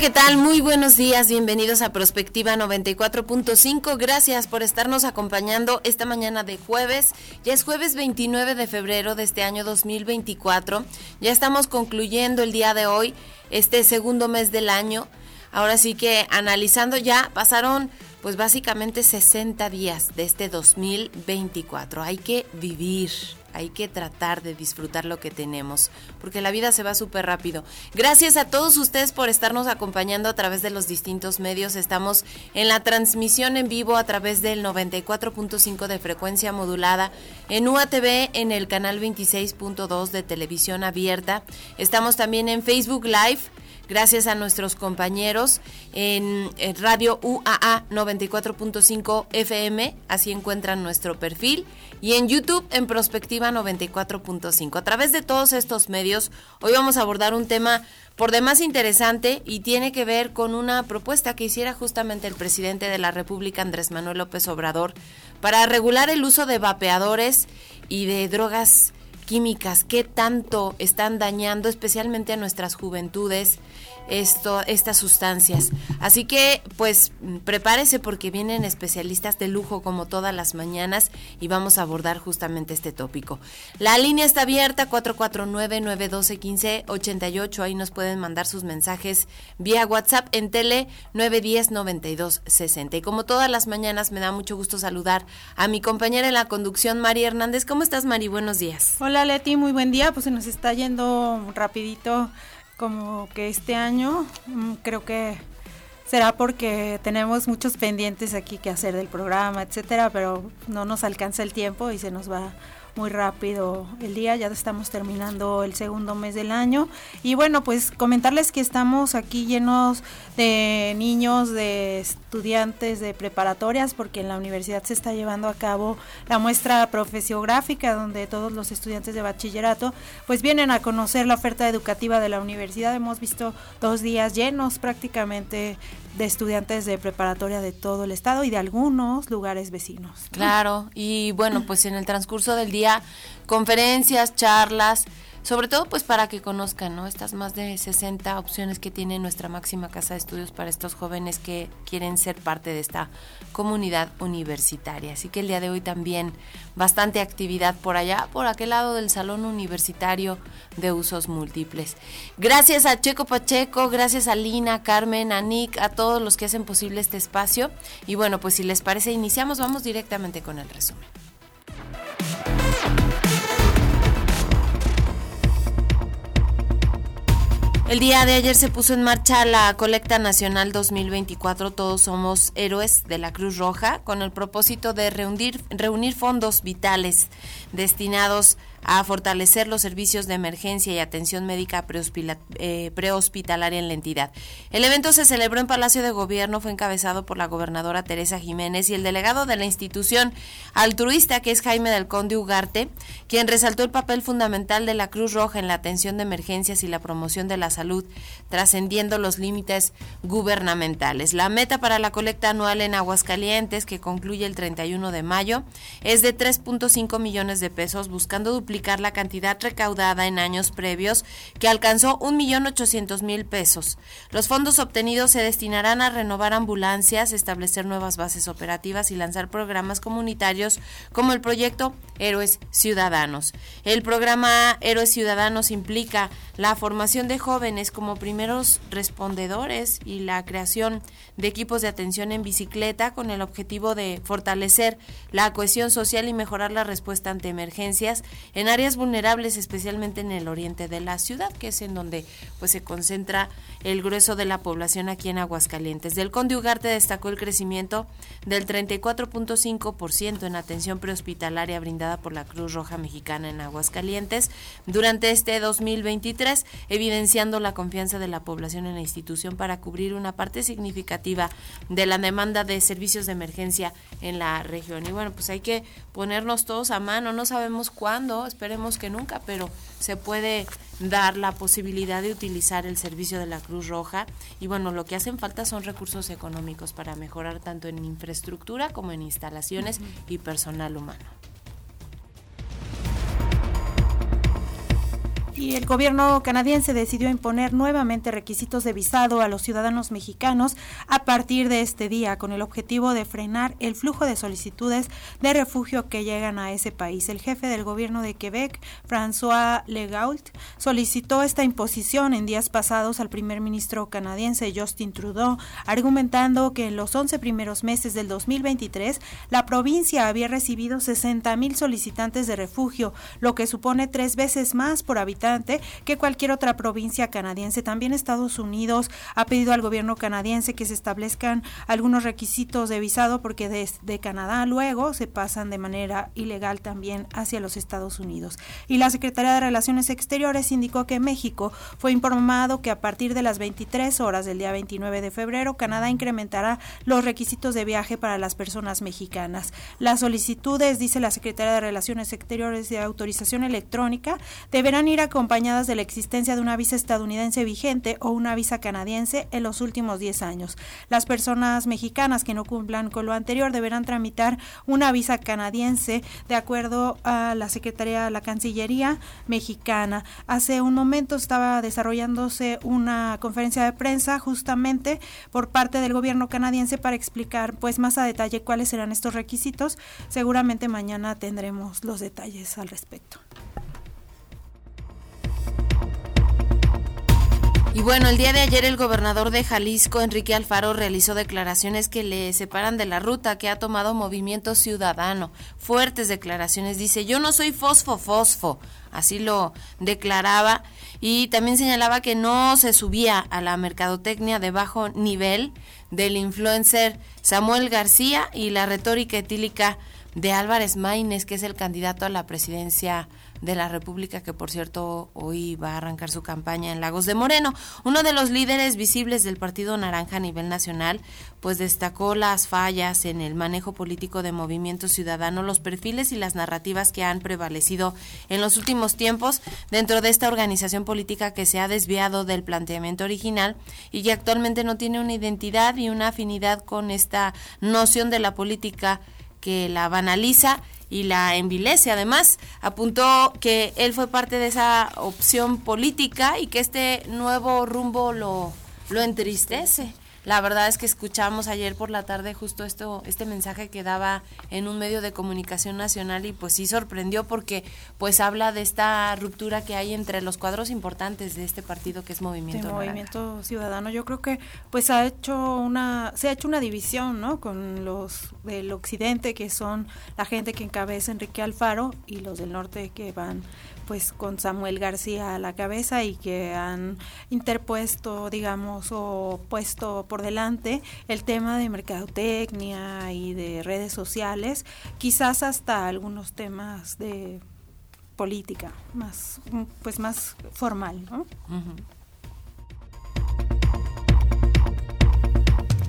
¿Qué tal? Muy buenos días, bienvenidos a Prospectiva 94.5. Gracias por estarnos acompañando esta mañana de jueves. Ya es jueves 29 de febrero de este año 2024. Ya estamos concluyendo el día de hoy, este segundo mes del año. Ahora sí que analizando ya, pasaron pues básicamente 60 días de este 2024. Hay que vivir, hay que tratar de disfrutar lo que tenemos, porque la vida se va súper rápido. Gracias a todos ustedes por estarnos acompañando a través de los distintos medios. Estamos en la transmisión en vivo a través del 94.5 de frecuencia modulada, en UATV en el canal 26.2 de televisión abierta. Estamos también en Facebook Live gracias a nuestros compañeros en, Radio UAA 94.5 FM, así encuentran nuestro perfil, y en YouTube en Prospectiva 94.5. A través de todos estos medios, hoy vamos a abordar un tema por demás interesante y tiene que ver con una propuesta que hiciera justamente el presidente de la República, Andrés Manuel López Obrador, para regular el uso de vapeadores y de drogas químicas, qué tanto están dañando especialmente a nuestras juventudes esto, estas sustancias. Así que pues prepárese porque vienen especialistas de lujo como todas las mañanas y vamos a abordar justamente este tópico. La línea está abierta 449-912-1588, ahí nos pueden mandar sus mensajes vía WhatsApp en tele 910-9260. Y como todas las mañanas me da mucho gusto saludar a mi compañera en la conducción, María Hernández. ¿Cómo estás, Mari? Buenos días. Hola, Leti, muy buen día. Pues se nos está yendo rapidito como que este año mm, creo que será porque tenemos muchos pendientes aquí que hacer del programa, etcétera, pero no nos alcanza el tiempo y se nos va muy rápido el día, ya estamos terminando el segundo mes del año y bueno, pues comentarles que estamos aquí llenos de niños, de estudiantes de preparatorias, porque en la universidad se está llevando a cabo la muestra profesiográfica, donde todos los estudiantes de bachillerato pues vienen a conocer la oferta educativa de la universidad. Hemos visto dos días llenos prácticamente de estudiantes de preparatoria de todo el estado y de algunos lugares vecinos. Claro, y bueno, pues en el transcurso del día, conferencias, charlas, sobre todo pues para que conozcan ¿no? estas más de 60 opciones que tiene nuestra máxima casa de estudios para estos jóvenes que quieren ser parte de esta comunidad universitaria. Así que el día de hoy también bastante actividad por allá, por aquel lado del salón universitario de usos múltiples. Gracias a Checo Pacheco, gracias a Lina, Carmen, a Nick, a todos los que hacen posible este espacio. Y bueno, pues si les parece, iniciamos, vamos directamente con el resumen. El día de ayer se puso en marcha la colecta nacional 2024 Todos somos héroes de la Cruz Roja con el propósito de reunir, reunir fondos vitales destinados a fortalecer los servicios de emergencia y atención médica eh, prehospitalaria en la entidad. El evento se celebró en Palacio de Gobierno, fue encabezado por la gobernadora Teresa Jiménez y el delegado de la institución altruista, que es Jaime del Conde Ugarte, quien resaltó el papel fundamental de la Cruz Roja en la atención de emergencias y la promoción de la salud, trascendiendo los límites gubernamentales. La meta para la colecta anual en Aguascalientes, que concluye el 31 de mayo, es de 3.5 millones de pesos, buscando duplicar la cantidad recaudada en años previos, que alcanzó 1.800.000 pesos. Los fondos obtenidos se destinarán a renovar ambulancias, establecer nuevas bases operativas y lanzar programas comunitarios como el proyecto Héroes Ciudadanos. El programa Héroes Ciudadanos implica la formación de jóvenes como primeros respondedores y la creación de equipos de atención en bicicleta con el objetivo de fortalecer la cohesión social y mejorar la respuesta ante emergencias en áreas vulnerables, especialmente en el oriente de la ciudad, que es en donde pues se concentra el grueso de la población aquí en Aguascalientes. Del Conde Ugarte destacó el crecimiento del 34.5% en atención prehospitalaria brindada por la Cruz Roja Mexicana en Aguascalientes durante este 2023, evidenciando la confianza de la población en la institución para cubrir una parte significativa de la demanda de servicios de emergencia en la región. Y bueno, pues hay que ponernos todos a mano, no sabemos cuándo, esperemos que nunca, pero se puede dar la posibilidad de utilizar el servicio de la Cruz Roja y bueno, lo que hacen falta son recursos económicos para mejorar tanto en infraestructura como en instalaciones y personal humano. Y el gobierno canadiense decidió imponer nuevamente requisitos de visado a los ciudadanos mexicanos a partir de este día con el objetivo de frenar el flujo de solicitudes de refugio que llegan a ese país. El jefe del gobierno de Quebec, François Legault, solicitó esta imposición en días pasados al primer ministro canadiense Justin Trudeau, argumentando que en los 11 primeros meses del 2023 la provincia había recibido 60 mil solicitantes de refugio, lo que supone tres veces más por habitante que cualquier otra provincia canadiense. También Estados Unidos ha pedido al gobierno canadiense que se establezcan algunos requisitos de visado porque desde Canadá luego se pasan de manera ilegal también hacia los Estados Unidos. Y la Secretaría de Relaciones Exteriores indicó que México fue informado que a partir de las 23 horas del día 29 de febrero, Canadá incrementará los requisitos de viaje para las personas mexicanas. Las solicitudes, dice la Secretaría de Relaciones Exteriores de autorización electrónica, deberán ir a acompañadas de la existencia de una visa estadounidense vigente o una visa canadiense en los últimos 10 años. Las personas mexicanas que no cumplan con lo anterior deberán tramitar una visa canadiense de acuerdo a la Secretaría, la Cancillería mexicana. Hace un momento estaba desarrollándose una conferencia de prensa justamente por parte del gobierno canadiense para explicar pues más a detalle cuáles serán estos requisitos. Seguramente mañana tendremos los detalles al respecto. Y bueno, el día de ayer el gobernador de Jalisco, Enrique Alfaro, realizó declaraciones que le separan de la ruta que ha tomado Movimiento Ciudadano. Fuertes declaraciones. Dice, yo no soy fosfo, fosfo. Así lo declaraba. Y también señalaba que no se subía a la mercadotecnia de bajo nivel del influencer Samuel García y la retórica etílica de Álvarez Maínez, que es el candidato a la presidencia de la República, que por cierto hoy va a arrancar su campaña en Lagos de Moreno. Uno de los líderes visibles del Partido Naranja a nivel nacional, pues destacó las fallas en el manejo político de Movimiento Ciudadano, los perfiles y las narrativas que han prevalecido en los últimos tiempos dentro de esta organización política que se ha desviado del planteamiento original y que actualmente no tiene una identidad y una afinidad con esta noción de la política que la banaliza y la envilece. Además, apuntó que él fue parte de esa opción política y que este nuevo rumbo lo, lo entristece. La verdad es que escuchamos ayer por la tarde justo esto, este mensaje que daba en un medio de comunicación nacional y pues sí sorprendió porque pues habla de esta ruptura que hay entre los cuadros importantes de este partido que es Movimiento Movimiento Ciudadano. Yo creo que pues ha hecho una se ha hecho una división, ¿no? Con los del occidente que son la gente que encabeza Enrique Alfaro y los del norte que van pues con Samuel García a la cabeza y que han interpuesto, digamos, o puesto por delante el tema de mercadotecnia y de redes sociales, quizás hasta algunos temas de política más pues más formal,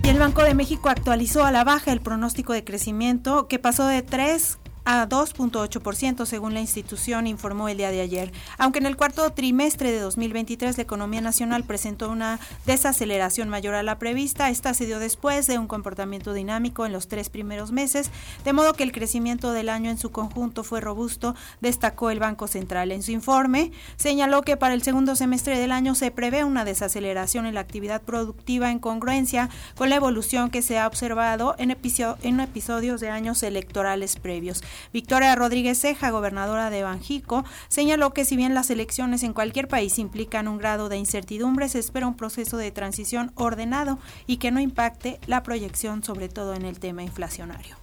Y el Banco de México actualizó a la baja el pronóstico de crecimiento que pasó de 3 a 2.8% según la institución informó el día de ayer. Aunque en el cuarto trimestre de 2023 la economía nacional presentó una desaceleración mayor a la prevista, esta se dio después de un comportamiento dinámico en los tres primeros meses, de modo que el crecimiento del año en su conjunto fue robusto, destacó el Banco Central. En su informe señaló que para el segundo semestre del año se prevé una desaceleración en la actividad productiva en congruencia con la evolución que se ha observado en, en episodios de años electorales previos. Victoria Rodríguez Ceja, gobernadora de Banjico, señaló que si bien las elecciones en cualquier país implican un grado de incertidumbre, se espera un proceso de transición ordenado y que no impacte la proyección, sobre todo en el tema inflacionario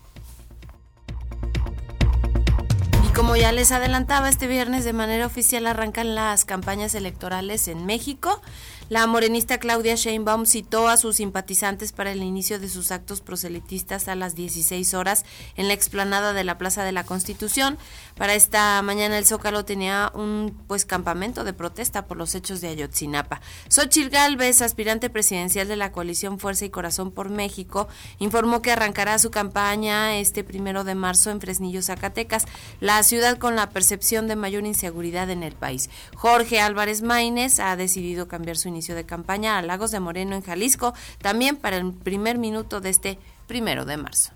como ya les adelantaba, este viernes de manera oficial arrancan las campañas electorales en México. La morenista Claudia Sheinbaum citó a sus simpatizantes para el inicio de sus actos proselitistas a las 16 horas en la explanada de la Plaza de la Constitución. Para esta mañana el Zócalo tenía un pues campamento de protesta por los hechos de Ayotzinapa. Xochitl Galvez, aspirante presidencial de la coalición Fuerza y Corazón por México, informó que arrancará su campaña este primero de marzo en Fresnillo, Zacatecas, la ciudad con la percepción de mayor inseguridad en el país. Jorge Álvarez Maínez ha decidido cambiar su inicio de campaña a Lagos de Moreno en Jalisco, también para el primer minuto de este primero de marzo.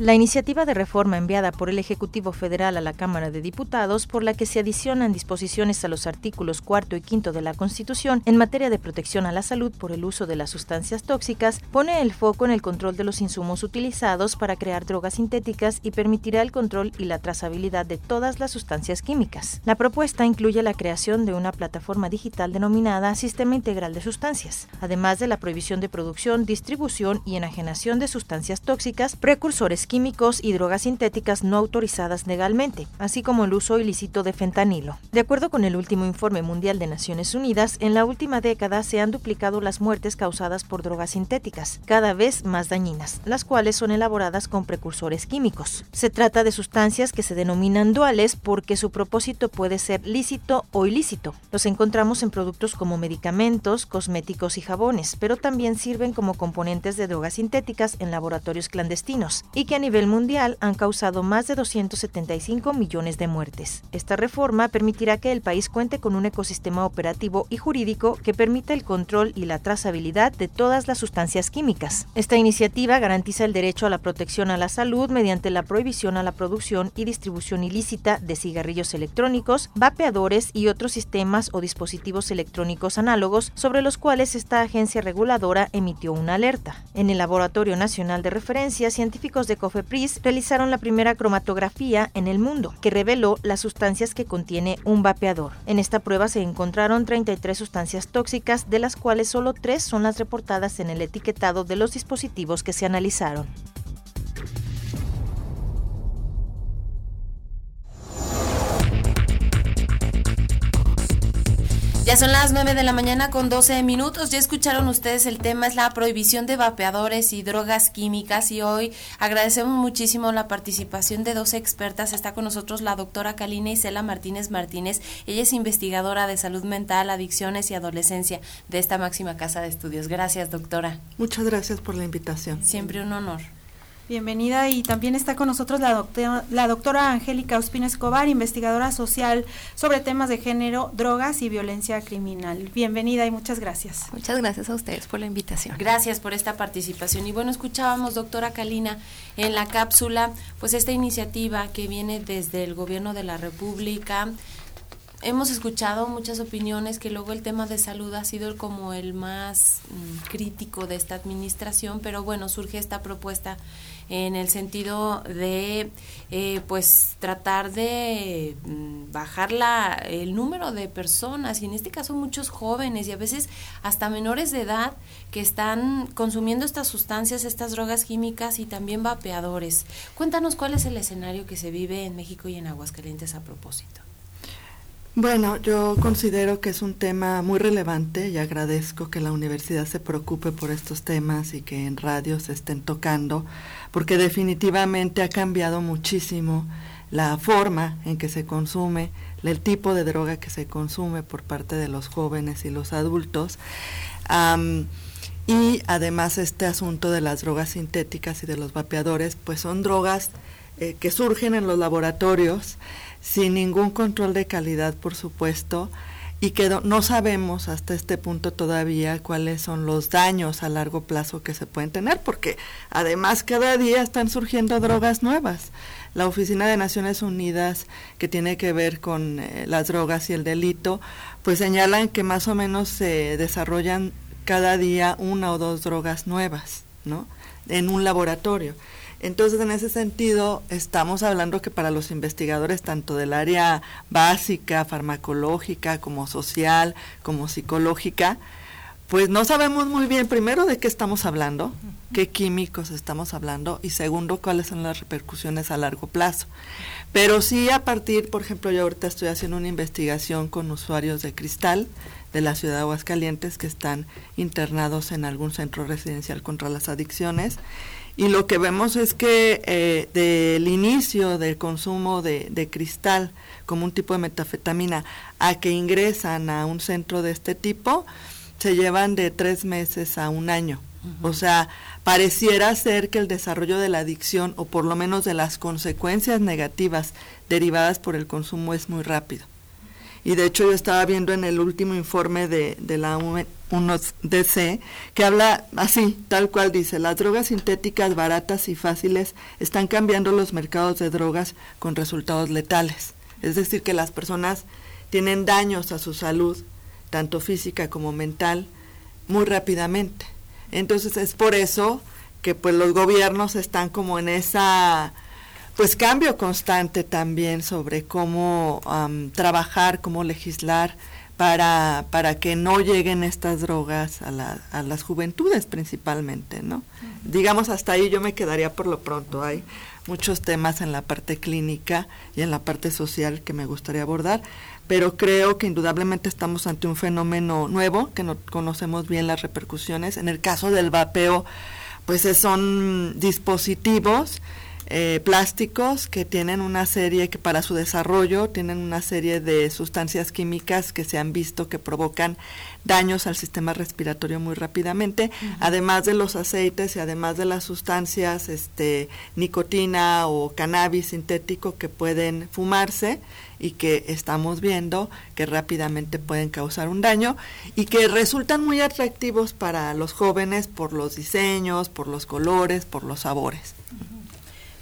La iniciativa de reforma enviada por el Ejecutivo Federal a la Cámara de Diputados, por la que se adicionan disposiciones a los artículos cuarto y quinto de la Constitución en materia de protección a la salud por el uso de las sustancias tóxicas, pone el foco en el control de los insumos utilizados para crear drogas sintéticas y permitirá el control y la trazabilidad de todas las sustancias químicas. La propuesta incluye la creación de una plataforma digital denominada Sistema Integral de Sustancias, además de la prohibición de producción, distribución y enajenación de sustancias tóxicas, precursores químicos y drogas sintéticas no autorizadas legalmente, así como el uso ilícito de fentanilo. De acuerdo con el último informe mundial de Naciones Unidas, en la última década se han duplicado las muertes causadas por drogas sintéticas, cada vez más dañinas, las cuales son elaboradas con precursores químicos. Se trata de sustancias que se denominan duales porque su propósito puede ser lícito o ilícito. Los encontramos en productos como medicamentos, cosméticos y jabones, pero también sirven como componentes de drogas sintéticas en laboratorios clandestinos y que nivel mundial han causado más de 275 millones de muertes. Esta reforma permitirá que el país cuente con un ecosistema operativo y jurídico que permita el control y la trazabilidad de todas las sustancias químicas. Esta iniciativa garantiza el derecho a la protección a la salud mediante la prohibición a la producción y distribución ilícita de cigarrillos electrónicos, vapeadores y otros sistemas o dispositivos electrónicos análogos sobre los cuales esta agencia reguladora emitió una alerta. En el Laboratorio Nacional de Referencia, científicos de COFEPRIS realizaron la primera cromatografía en el mundo, que reveló las sustancias que contiene un vapeador. En esta prueba se encontraron 33 sustancias tóxicas, de las cuales solo tres son las reportadas en el etiquetado de los dispositivos que se analizaron. Ya son las 9 de la mañana con 12 minutos. Ya escucharon ustedes el tema, es la prohibición de vapeadores y drogas químicas. Y hoy agradecemos muchísimo la participación de dos expertas. Está con nosotros la doctora Kalina Isela Martínez Martínez. Ella es investigadora de salud mental, adicciones y adolescencia de esta máxima casa de estudios. Gracias, doctora. Muchas gracias por la invitación. Siempre un honor. Bienvenida y también está con nosotros la doctora, la doctora Angélica Ospina Escobar, investigadora social sobre temas de género, drogas y violencia criminal. Bienvenida y muchas gracias. Muchas gracias a ustedes por la invitación. Gracias por esta participación. Y bueno, escuchábamos, doctora Kalina, en la cápsula, pues esta iniciativa que viene desde el gobierno de la República hemos escuchado muchas opiniones que luego el tema de salud ha sido como el más mm, crítico de esta administración, pero bueno, surge esta propuesta en el sentido de eh, pues tratar de mm, bajar la, el número de personas y en este caso muchos jóvenes y a veces hasta menores de edad que están consumiendo estas sustancias, estas drogas químicas y también vapeadores. Cuéntanos cuál es el escenario que se vive en México y en Aguascalientes a propósito. Bueno, yo considero que es un tema muy relevante y agradezco que la universidad se preocupe por estos temas y que en radio se estén tocando, porque definitivamente ha cambiado muchísimo la forma en que se consume, el tipo de droga que se consume por parte de los jóvenes y los adultos. y además este asunto de las drogas sintéticas y de los vapeadores, pues son drogas eh, que surgen en los laboratorios sin ningún control de calidad, por supuesto, y que no sabemos hasta este punto todavía cuáles son los daños a largo plazo que se pueden tener, porque además cada día están surgiendo drogas nuevas. la Oficina de Naciones Unidas que tiene que ver con eh, las drogas y el delito, pues señalan que más o menos se desarrollan cada día una o dos drogas nuevas, ¿no? En un laboratorio. Entonces, en ese sentido, estamos hablando que para los investigadores, tanto del área básica, farmacológica, como social, como psicológica, pues no sabemos muy bien, primero, de qué estamos hablando, qué químicos estamos hablando, y segundo, cuáles son las repercusiones a largo plazo. Pero sí a partir, por ejemplo, yo ahorita estoy haciendo una investigación con usuarios de cristal de la ciudad de Aguascalientes que están internados en algún centro residencial contra las adicciones y lo que vemos es que eh, del inicio del consumo de, cristal como un tipo de metafetamina a que ingresan a un centro de este tipo, se llevan de tres meses a un año. O sea, pareciera ser que el desarrollo de la adicción o por lo menos de las consecuencias negativas derivadas por el consumo es muy rápido. Y de hecho yo estaba viendo en el último informe de, de la UNODC que habla así, tal cual dice, las drogas sintéticas baratas y fáciles están cambiando los mercados de drogas con resultados letales. Es decir, que las personas tienen daños a su salud, tanto física como mental, muy rápidamente. Entonces es por eso que pues los gobiernos están como en esa pues cambio constante también sobre cómo trabajar, cómo legislar para, para que no lleguen estas drogas a, la, a las juventudes principalmente, ¿no? Digamos, hasta ahí yo me quedaría por lo pronto. Hay muchos temas en la parte clínica y en la parte social que me gustaría abordar, pero creo que indudablemente estamos ante un fenómeno nuevo, que no conocemos bien las repercusiones. En el caso del vapeo, pues son dispositivos eh, plásticos que tienen una serie que para su desarrollo tienen una serie de sustancias químicas que se han visto que provocan daños al sistema respiratorio muy rápidamente, además de los aceites y además de las sustancias este nicotina o cannabis sintético que pueden fumarse y que estamos viendo que rápidamente pueden causar un daño y que resultan muy atractivos para los jóvenes por los diseños, por los colores, por los sabores.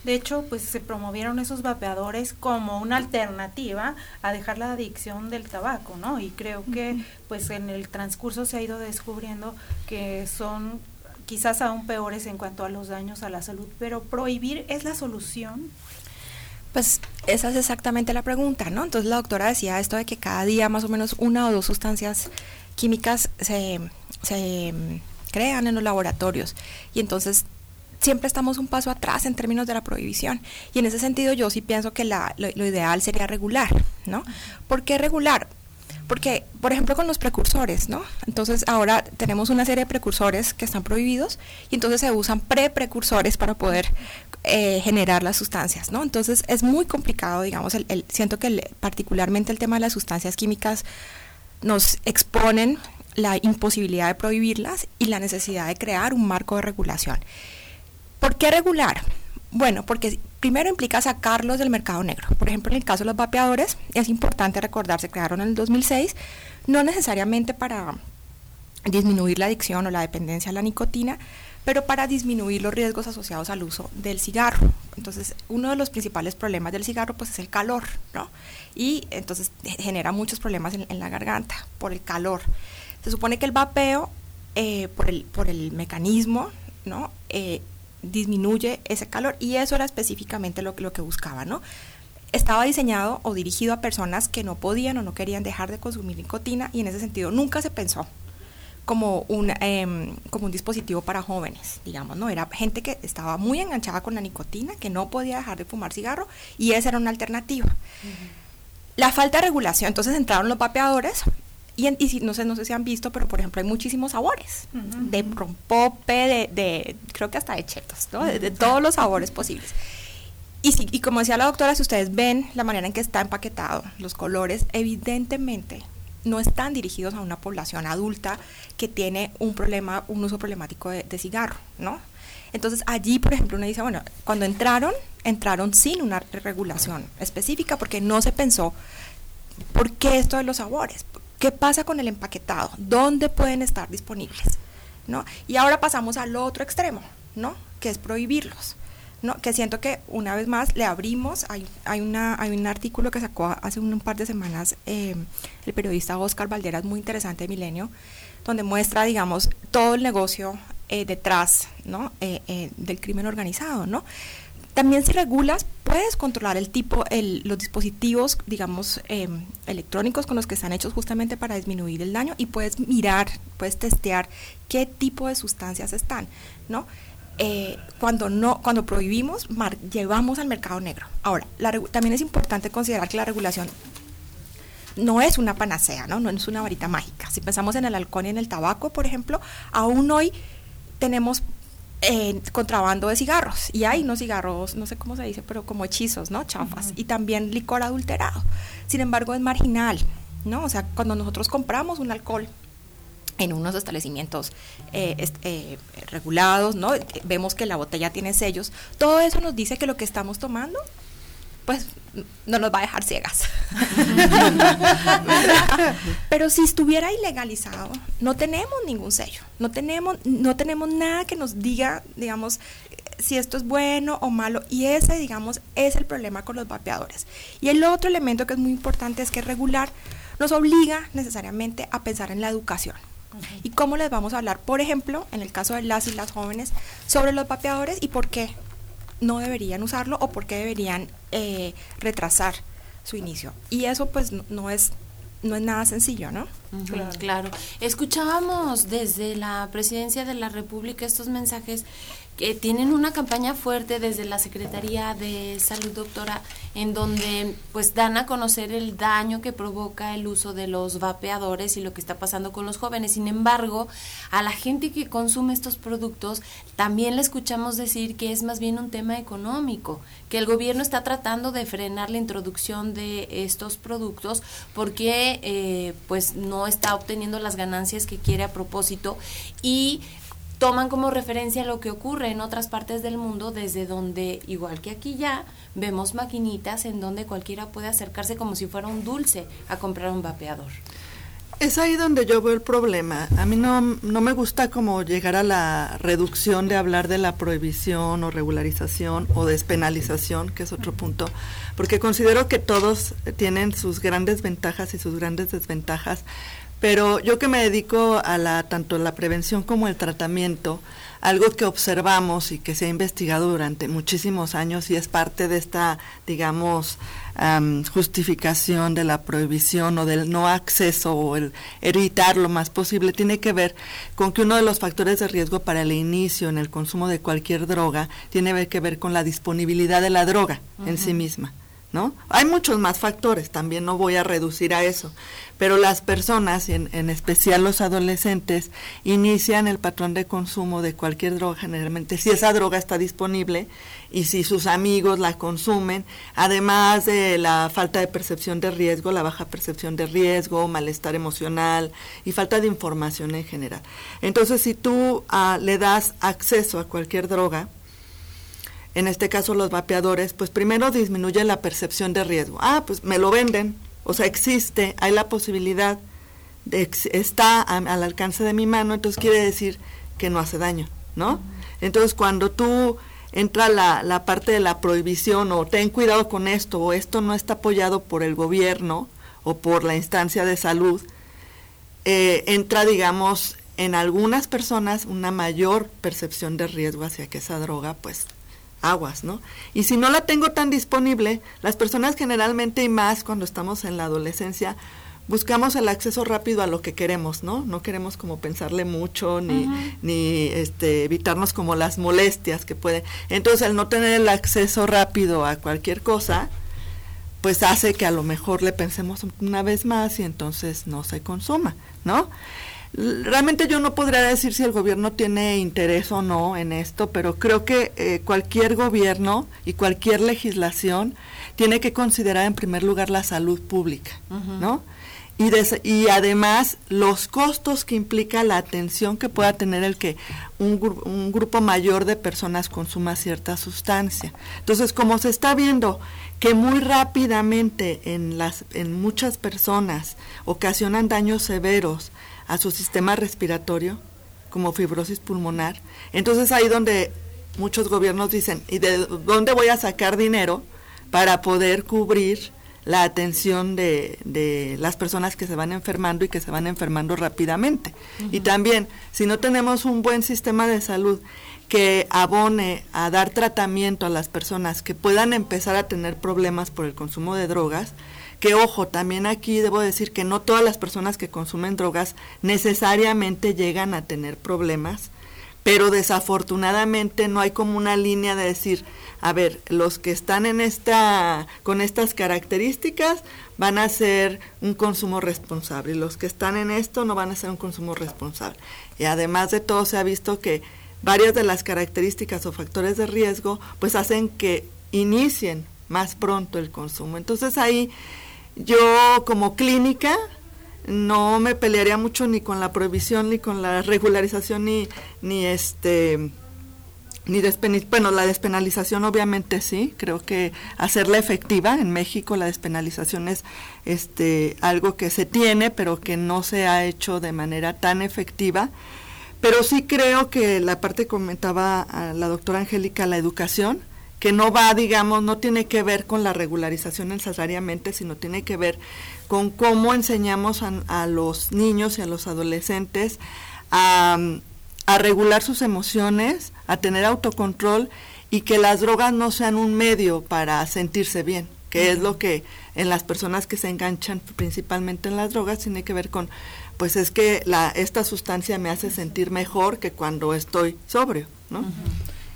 De hecho, pues se promovieron esos vapeadores como una alternativa a dejar la adicción del tabaco, ¿no? Y creo que pues en el transcurso se ha ido descubriendo que son quizás aún peores en cuanto a los daños a la salud, pero prohibir es la solución. Pues esa es exactamente la pregunta, ¿no? Entonces la doctora decía esto de que cada día más o menos una o dos sustancias químicas se, se mm, crean en los laboratorios y entonces siempre estamos un paso atrás en términos de la prohibición. Y en ese sentido yo sí pienso que la, lo, ideal sería regular, ¿no? ¿Por qué regular? Porque, por ejemplo, con los precursores, ¿no? Entonces ahora tenemos una serie de precursores que están prohibidos y entonces se usan pre-precursores para poder eh, generar las sustancias, ¿no? Entonces es muy complicado, digamos, el, siento que particularmente el tema de las sustancias químicas nos exponen la imposibilidad de prohibirlas y la necesidad de crear un marco de regulación. ¿Por qué regular? Bueno, porque primero implica sacarlos del mercado negro. Por ejemplo, en el caso de los vapeadores, es importante recordar, se crearon en el 2006, no necesariamente para disminuir la adicción o la dependencia a la nicotina, pero para disminuir los riesgos asociados al uso del cigarro. Entonces, uno de los principales problemas del cigarro pues es el calor, ¿no? Y entonces genera muchos problemas en, la garganta por el calor. Se supone que el vapeo, eh, por, el, por el mecanismo, ¿no? Eh, disminuye ese calor y eso era específicamente lo, lo que buscaba, ¿no? Estaba diseñado o dirigido a personas que no podían o no querían dejar de consumir nicotina y en ese sentido nunca se pensó como un, em, como un dispositivo para jóvenes, digamos, ¿no? Era gente que estaba muy enganchada con la nicotina, que no podía dejar de fumar cigarro y esa era una alternativa. La falta de regulación, entonces entraron los vapeadores, y, si, no sé, no sé si han visto, pero por ejemplo hay muchísimos sabores. De rompope, de, de, creo que hasta de chetos, ¿no? De, todos los sabores posibles. Y, si, y como decía la doctora, si ustedes ven la manera en que está empaquetado, los colores, evidentemente no están dirigidos a una población adulta que tiene un problema, un uso problemático de, de cigarro, ¿no? Entonces allí, por ejemplo, uno dice, bueno, cuando entraron, entraron sin una regulación específica porque no se pensó por qué esto de los sabores, ¿Qué pasa con el empaquetado? ¿Dónde pueden estar disponibles? ¿No? Y ahora pasamos al otro extremo, ¿no? Que es prohibirlos. ¿no? que siento que una vez más le abrimos, hay, hay, una, hay un artículo que sacó hace un, par de semanas eh, el periodista Oscar Valderas, muy interesante de Milenio, donde muestra, digamos, todo el negocio eh, detrás ¿no? Eh, del crimen organizado, ¿no? También si regulas, puedes controlar el tipo, los dispositivos, digamos, em, electrónicos con los que están hechos justamente para disminuir el daño y puedes mirar, puedes testear qué tipo de sustancias están, ¿no? Eh, cuando no, cuando prohibimos, llevamos al mercado negro. Ahora, también es importante considerar que la regulación no es una panacea, ¿no? No es una varita mágica. Si pensamos en el alcohol y en el tabaco, por ejemplo, aún hoy tenemos eh, contrabando de cigarros. Y hay unos cigarros, no sé cómo se dice, pero como hechizos, ¿no? Chafas. Y también licor adulterado. Sin embargo, es marginal, ¿no? O sea, cuando nosotros compramos un alcohol en unos establecimientos eh, eh, regulados, ¿no? Vemos que la botella tiene sellos. Todo eso nos dice que lo que estamos tomando pues no nos va a dejar ciegas. Pero si estuviera ilegalizado, no tenemos ningún sello, no tenemos, no tenemos nada que nos diga, digamos, si esto es bueno o malo. Y ese, digamos, es el problema con los vapeadores. Y el otro elemento que es muy importante es que regular nos obliga necesariamente a pensar en la educación. ¿Y cómo les vamos a hablar, por ejemplo, en el caso de las y las jóvenes, sobre los vapeadores y por qué no deberían usarlo o por qué deberían eh, retrasar su inicio. Y eso pues no es no es nada sencillo, ¿no? claro. Escuchábamos desde la presidencia de la República estos mensajes que tienen una campaña fuerte desde la Secretaría de Salud, doctora, en donde pues dan a conocer el daño que provoca el uso de los vapeadores y lo que está pasando con los jóvenes. Sin embargo, a la gente que consume estos productos también le escuchamos decir que es más bien un tema económico, que el gobierno está tratando de frenar la introducción de estos productos porque eh, pues no está obteniendo las ganancias que quiere a propósito y toman como referencia lo que ocurre en otras partes del mundo, desde donde, igual que aquí ya, vemos maquinitas en donde cualquiera puede acercarse como si fuera un dulce a comprar un vapeador. Es ahí donde yo veo el problema. A mí no, no me gusta como llegar a la reducción de hablar de la prohibición o regularización o despenalización, que es otro punto, porque considero que todos tienen sus grandes ventajas y sus grandes desventajas, pero yo que me dedico a la tanto la prevención como el tratamiento, algo que observamos y que se ha investigado durante muchísimos años y es parte de esta, digamos, justificación de la prohibición o del no acceso o el evitar lo más posible, tiene que ver con que uno de los factores de riesgo para el inicio en el consumo de cualquier droga tiene que ver con la disponibilidad de la droga en sí misma. ¿No? Hay muchos más factores, también no voy a reducir a eso, pero las personas, en, en, especial los adolescentes, inician el patrón de consumo de cualquier droga generalmente, si esa droga está disponible y si sus amigos la consumen, además de la falta de percepción de riesgo, la baja percepción de riesgo, malestar emocional y falta de información en general. Entonces, si tú ah, le das acceso a cualquier droga, en este caso los vapeadores, pues primero disminuye la percepción de riesgo. Ah, pues me lo venden, o sea, existe, hay la posibilidad, de, está al alcance de mi mano, entonces quiere decir que no hace daño, ¿no? Entonces cuando tú entra la, la parte de la prohibición o ten cuidado con esto o esto no está apoyado por el gobierno o por la instancia de salud, eh, entra, digamos, en algunas personas una mayor percepción de riesgo hacia que esa droga pues aguas, ¿no? Y si no la tengo tan disponible, las personas generalmente y más cuando estamos en la adolescencia, buscamos el acceso rápido a lo que queremos, ¿no? No queremos como pensarle mucho ni, ni este, evitarnos como las molestias que puede. Entonces, el no tener el acceso rápido a cualquier cosa, pues hace que a lo mejor le pensemos una vez más y entonces no se consuma, ¿no? Realmente yo no podría decir si el gobierno tiene interés o no en esto, pero creo que eh, cualquier gobierno y cualquier legislación tiene que considerar en primer lugar la salud pública, ¿no? Y, y además los costos que implica la atención que pueda tener el que un, un grupo mayor de personas consuma cierta sustancia. Entonces, como se está viendo que muy rápidamente en, las, en muchas personas ocasionan daños severos, a su sistema respiratorio, como fibrosis pulmonar. Entonces ahí donde muchos gobiernos dicen, ¿y de dónde voy a sacar dinero para poder cubrir la atención de, de las personas que se van enfermando y que se van enfermando rápidamente? Y también, si no tenemos un buen sistema de salud que abone a dar tratamiento a las personas que puedan empezar a tener problemas por el consumo de drogas, que ojo, también aquí debo decir que no todas las personas que consumen drogas necesariamente llegan a tener problemas, pero desafortunadamente no hay como una línea de decir, a ver, los que están en esta con estas características van a ser un consumo responsable y los que están en esto no van a ser un consumo responsable. Y además de todo se ha visto que varias de las características o factores de riesgo pues hacen que inicien más pronto el consumo. Entonces ahí yo como clínica no me pelearía mucho ni con la prohibición ni con la regularización ni ni este ni bueno la despenalización obviamente sí creo que hacerla efectiva en México la despenalización es este algo que se tiene pero que no se ha hecho de manera tan efectiva. Pero sí creo que la parte comentaba a la doctora Angélica, la educación, que no va, digamos, no tiene que ver con la regularización necesariamente, sino tiene que ver con cómo enseñamos a, los niños y a los adolescentes a, regular sus emociones, a tener autocontrol y que las drogas no sean un medio para sentirse bien, que es lo que en las personas que se enganchan principalmente en las drogas tiene que ver con pues es que la, esta sustancia me hace sentir mejor que cuando estoy sobrio, ¿no?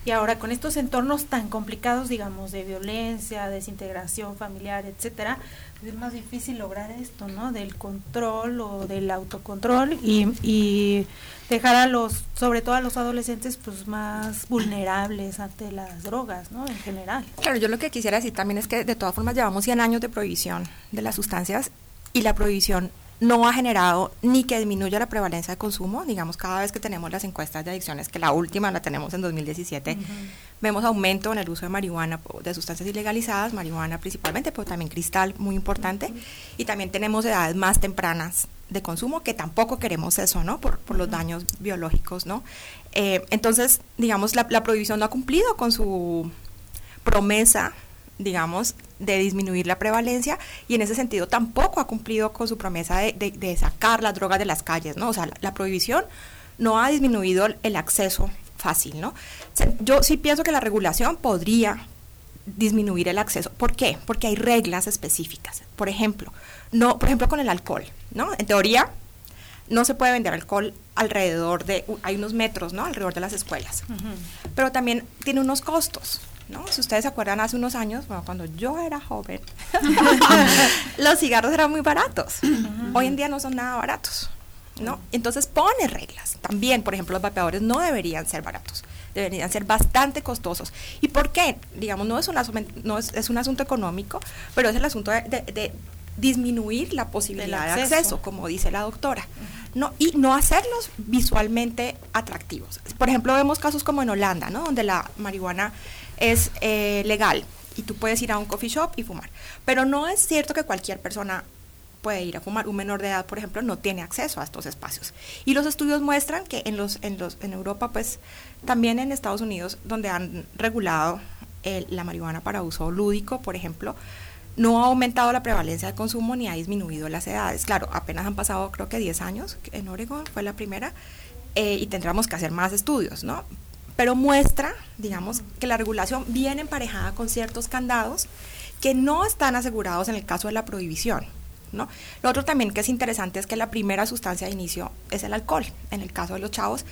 Y ahora con estos entornos tan complicados, digamos, de violencia, desintegración familiar, etcétera, es más difícil lograr esto, ¿no? Del control o del autocontrol y, y dejar a los, sobre todo a los adolescentes, pues más vulnerables ante las drogas, ¿no? En general. Claro, yo lo que quisiera decir también es que de todas formas llevamos 100 años de prohibición de las sustancias y la prohibición no ha generado ni que disminuya la prevalencia de consumo. Digamos, cada vez que tenemos las encuestas de adicciones, que la última la tenemos en 2017, vemos aumento en el uso de marihuana, de sustancias ilegalizadas, marihuana principalmente, pero también cristal, muy importante. Y también tenemos edades más tempranas de consumo, que tampoco queremos eso, ¿no? Por, los daños biológicos, ¿no? Eh, entonces, digamos, la, la prohibición no ha cumplido con su promesa digamos, de disminuir la prevalencia y en ese sentido tampoco ha cumplido con su promesa de, sacar las drogas de las calles, ¿no? O sea, la, prohibición no ha disminuido el acceso fácil, ¿no? Yo sí pienso que la regulación podría disminuir el acceso. ¿Por qué? Porque hay reglas específicas. Por ejemplo, no, por ejemplo con el alcohol, ¿no? En teoría no se puede vender alcohol alrededor de, hay unos metros, ¿no? Alrededor de las escuelas. Pero también tiene unos costos. ¿No? Si ustedes se acuerdan hace unos años, cuando yo era joven, los cigarros eran muy baratos. Hoy en día no son nada baratos, ¿no? Entonces pone reglas. También, por ejemplo, los vapeadores no deberían ser baratos, deberían ser bastante costosos. ¿Y por qué? Digamos, no es un, no es, un asunto económico, pero es el asunto de, disminuir la posibilidad de acceso, como dice la doctora. No, y no hacerlos visualmente atractivos. Por ejemplo, vemos casos como en Holanda, ¿no? donde la marihuana es eh, legal y tú puedes ir a un coffee shop y fumar. Pero no es cierto que cualquier persona puede ir a fumar. Un menor de edad, por ejemplo, no tiene acceso a estos espacios. Y los estudios muestran que en, los, en, los, en Europa, pues también en Estados Unidos, donde han regulado la marihuana para uso lúdico, por ejemplo, no ha aumentado la prevalencia de consumo ni ha disminuido las edades. Claro, apenas han pasado creo que 10 años, en Oregon fue la primera, eh, y tendremos que hacer más estudios, ¿no? Pero muestra, digamos, que la regulación viene emparejada con ciertos candados que no están asegurados en el caso de la prohibición. ¿no? Lo otro también que es interesante es que la primera sustancia de inicio es el alcohol, en el caso de los chavos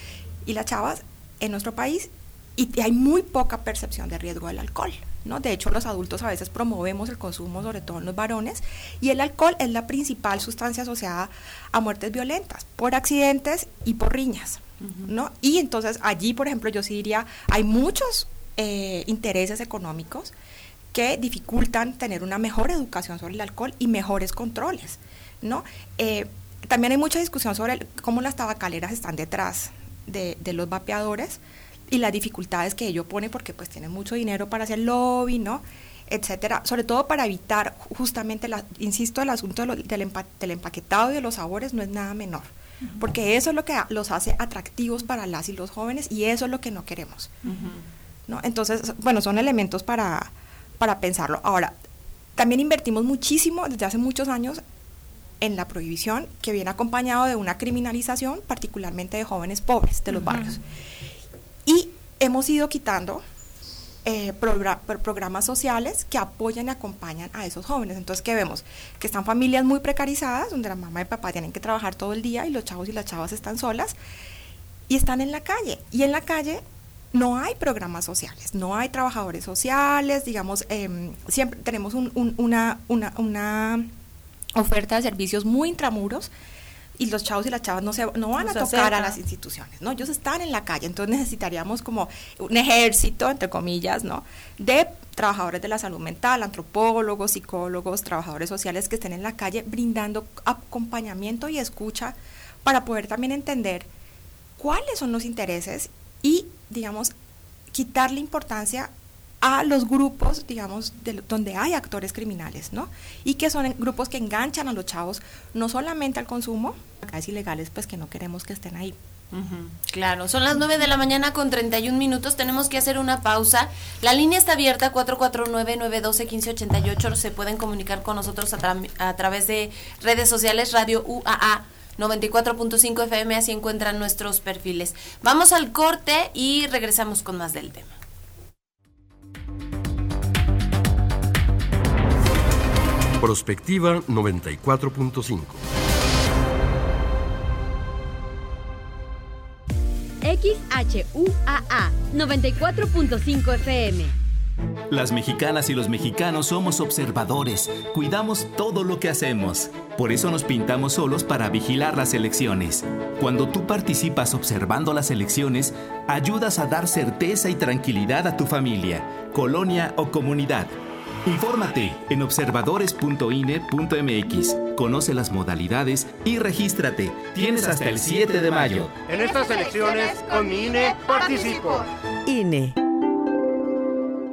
y las chavas en nuestro país, y hay muy poca percepción de riesgo del alcohol. De hecho, los adultos a veces promovemos el consumo, sobre todo en los varones, y el alcohol es la principal sustancia asociada a muertes violentas, por accidentes y por riñas. ¿No? Y entonces allí, por ejemplo, yo sí diría, hay muchos eh, intereses económicos que dificultan tener una mejor educación sobre el alcohol y mejores controles, ¿no? Eh, también hay mucha discusión sobre cómo las tabacaleras están detrás de, los vapeadores y las dificultades que ello pone porque pues tienen mucho dinero para hacer lobby, ¿no? etcétera, sobre todo para evitar justamente, la, insisto, el asunto del, del empaquetado y de los sabores no es nada menor porque eso es lo que los hace atractivos para las y los jóvenes y eso es lo que no queremos. ¿no? Entonces, bueno, son elementos para, para pensarlo. Ahora, también invertimos muchísimo desde hace muchos años en la prohibición que viene acompañado de una criminalización, particularmente de jóvenes pobres de los barrios. Y hemos ido quitando eh, programas sociales que apoyan y acompañan a esos jóvenes. Entonces, ¿qué vemos? Que están familias muy precarizadas, donde la mamá y papá tienen que trabajar todo el día y los chavos y las chavas están solas y están en la calle. Y en la calle no hay programas sociales, no hay trabajadores sociales, digamos, em, siempre tenemos una, una, una oferta de servicios muy intramuros y los chavos y las chavas no, se, no van a tocar a las instituciones, ¿no? Ellos están en la calle, entonces necesitaríamos como un ejército, entre comillas, ¿no? De trabajadores de la salud mental, antropólogos, psicólogos, trabajadores sociales que estén en la calle brindando acompañamiento y escucha para poder también entender cuáles son los intereses y, digamos, quitarle importancia a los grupos, digamos, de, donde hay actores criminales, ¿no? Y que son grupos que enganchan a los chavos no solamente al consumo, acá es ilegales, pues que no queremos que estén ahí. Claro, son las 9 de la mañana con 31 minutos, tenemos que hacer una pausa. La línea está abierta, 449-912-1588, se pueden comunicar con nosotros a, a través de redes sociales, Radio UAA 94.5 FM, así encuentran nuestros perfiles. Vamos al corte y regresamos con más del tema. Prospectiva 94.5. XHUAA 94.5 FM. Las mexicanas y los mexicanos somos observadores, cuidamos todo lo que hacemos. Por eso nos pintamos solos para vigilar las elecciones. Cuando tú participas observando las elecciones, ayudas a dar certeza y tranquilidad a tu familia, colonia o comunidad. Infórmate en observadores.ine.mx. Conoce las modalidades y regístrate. Tienes hasta el 7 de mayo. En estas elecciones, con mi INE participo. INE.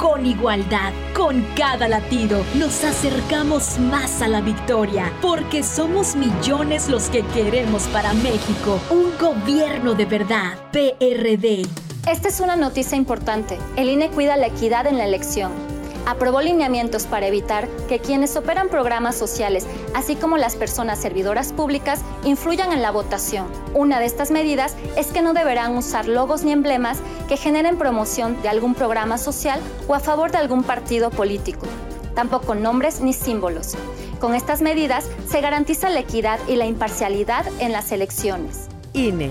con igualdad. Con cada latido nos acercamos más a la victoria, porque somos millones los que queremos para México un gobierno de verdad. PRD. Esta es una noticia importante. El INE cuida la equidad en la elección aprobó lineamientos para evitar que quienes operan programas sociales, así como las personas servidoras públicas, influyan en la votación. Una de estas medidas es que no deberán usar logos ni emblemas que generen promoción de algún programa social o a favor de algún partido político. Tampoco nombres ni símbolos. Con estas medidas se garantiza la equidad y la imparcialidad en las elecciones. INE.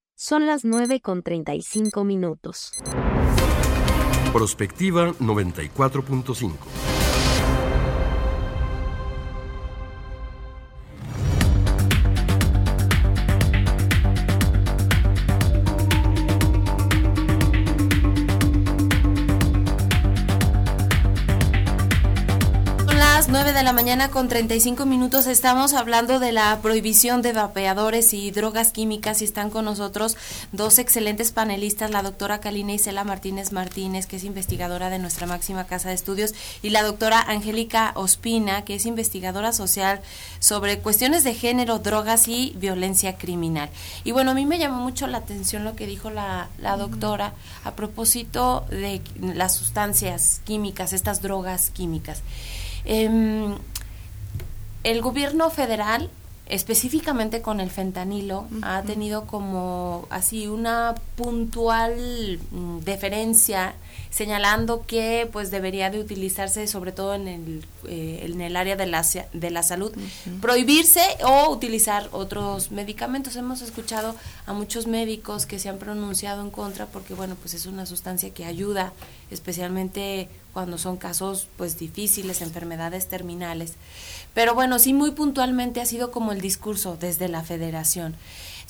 Son las 9 con 35 minutos. Prospectiva 94.5. de la mañana con 35 minutos estamos hablando de la prohibición de vapeadores y drogas químicas y están con nosotros dos excelentes panelistas, la doctora Kalina Isela Martínez Martínez, que es investigadora de nuestra máxima casa de estudios, y la doctora Angélica Ospina, que es investigadora social sobre cuestiones de género, drogas y violencia criminal. Y bueno, a mí me llamó mucho la atención lo que dijo la, la doctora a propósito de las sustancias químicas, estas drogas químicas. Eh, el gobierno federal, específicamente con el fentanilo, ha tenido como así una puntual mm, deferencia señalando que pues debería de utilizarse sobre todo en el, eh, en el área de la, de la salud, prohibirse o utilizar otros medicamentos. Hemos escuchado a muchos médicos que se han pronunciado en contra porque bueno, pues es una sustancia que ayuda especialmente cuando son casos pues difíciles, enfermedades terminales. Pero bueno, sí muy puntualmente ha sido como el discurso desde la federación.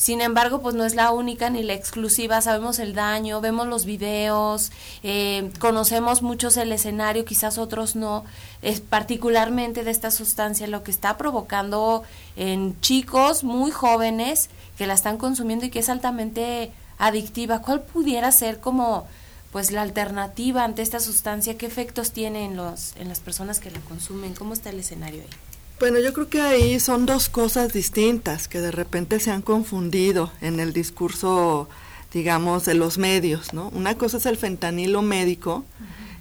Sin embargo, pues no es la única ni la exclusiva, sabemos el daño, vemos los videos, eh, conocemos muchos el escenario, quizás otros no, es particularmente de esta sustancia lo que está provocando en chicos muy jóvenes que la están consumiendo y que es altamente adictiva. ¿Cuál pudiera ser como pues la alternativa ante esta sustancia? ¿Qué efectos tiene en, los, en las personas que la consumen? ¿Cómo está el escenario ahí? Bueno, yo creo que ahí son dos cosas distintas que de repente se han confundido en el discurso, digamos, de los medios, ¿no? Una cosa es el fentanilo médico,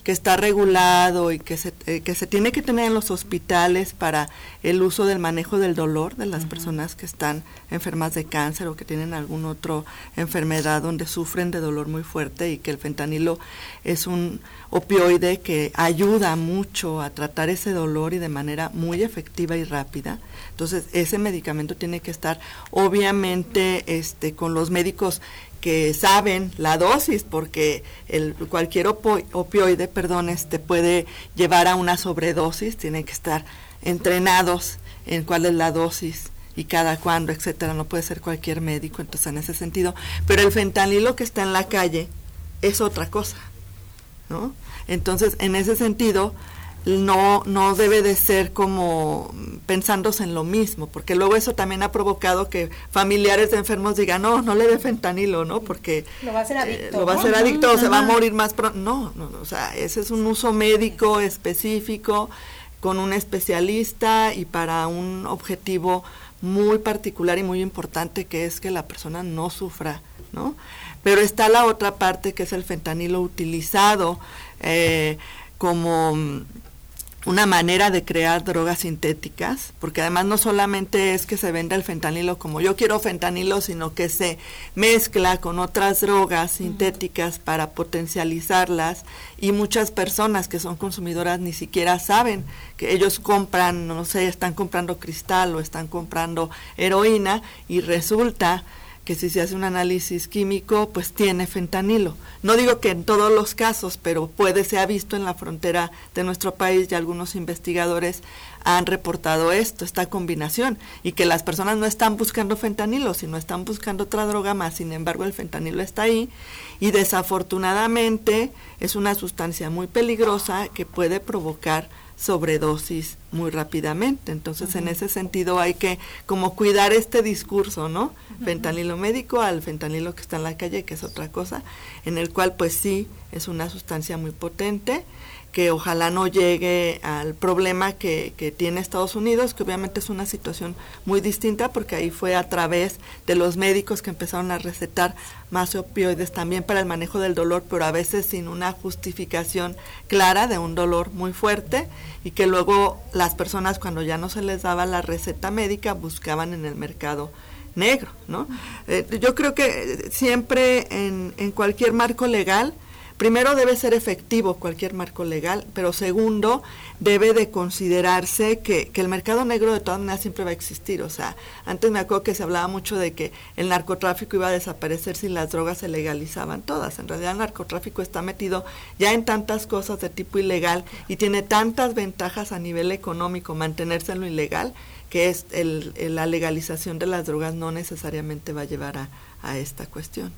que está regulado y que se, eh, que se tiene que tener en los hospitales para el uso del manejo del dolor de las personas que están enfermas de cáncer o que tienen alguna otra enfermedad donde sufren de dolor muy fuerte y que el fentanilo es un opioide que ayuda mucho a tratar ese dolor y de manera muy efectiva y rápida. Entonces, ese medicamento tiene que estar obviamente este con los médicos que saben la dosis porque el, cualquier opioide, perdón, este puede llevar a una sobredosis, tienen que estar entrenados en cuál es la dosis y cada cuándo, etcétera, no puede ser cualquier médico, entonces en ese sentido, pero el fentanilo que está en la calle es otra cosa, ¿no? Entonces, en ese sentido, no, no debe de ser como pensándose en lo mismo, porque luego eso también ha provocado que familiares de enfermos digan, no, no le dé fentanilo, ¿no? Porque lo va a hacer eh, adicto. lo va a hacer adicto o se va a morir más pronto. No, no, o sea, ese es un uso médico específico con un especialista y para un objetivo muy particular y muy importante que es que la persona no sufra, ¿no? Pero está la otra parte que es el fentanilo utilizado eh, como una manera de crear drogas sintéticas, porque además no solamente es que se venda el fentanilo como yo quiero fentanilo, sino que se mezcla con otras drogas sintéticas para potencializarlas y muchas personas que son consumidoras ni siquiera saben que ellos compran, no sé, están comprando cristal o están comprando heroína y resulta que si se hace un análisis químico, pues tiene fentanilo. No digo que en todos los casos, pero puede, se ha visto en la frontera de nuestro país y algunos investigadores han reportado esto, esta combinación, y que las personas no están buscando fentanilo, sino están buscando otra droga más, sin embargo el fentanilo está ahí, y desafortunadamente es una sustancia muy peligrosa que puede provocar sobredosis muy rápidamente. Entonces, en ese sentido hay que como cuidar este discurso, ¿no? Fentanilo médico al fentanilo que está en la calle, que es otra cosa, en el cual pues sí es una sustancia muy potente que ojalá no llegue al problema que, que, tiene Estados Unidos, que obviamente es una situación muy distinta porque ahí fue a través de los médicos que empezaron a recetar más opioides también para el manejo del dolor, pero a veces sin una justificación clara de un dolor muy fuerte y que luego las personas cuando ya no se les daba la receta médica buscaban en el mercado negro, ¿no? Eh, yo creo que siempre en, en cualquier marco legal, primero debe ser efectivo cualquier marco legal, pero segundo, debe de considerarse que, que, el mercado negro de todas maneras siempre va a existir. O sea, antes me acuerdo que se hablaba mucho de que el narcotráfico iba a desaparecer si las drogas se legalizaban todas. En realidad el narcotráfico está metido ya en tantas cosas de tipo ilegal y tiene tantas ventajas a nivel económico mantenerse en lo ilegal que es el, la legalización de las drogas no necesariamente va a llevar a, a esta cuestión.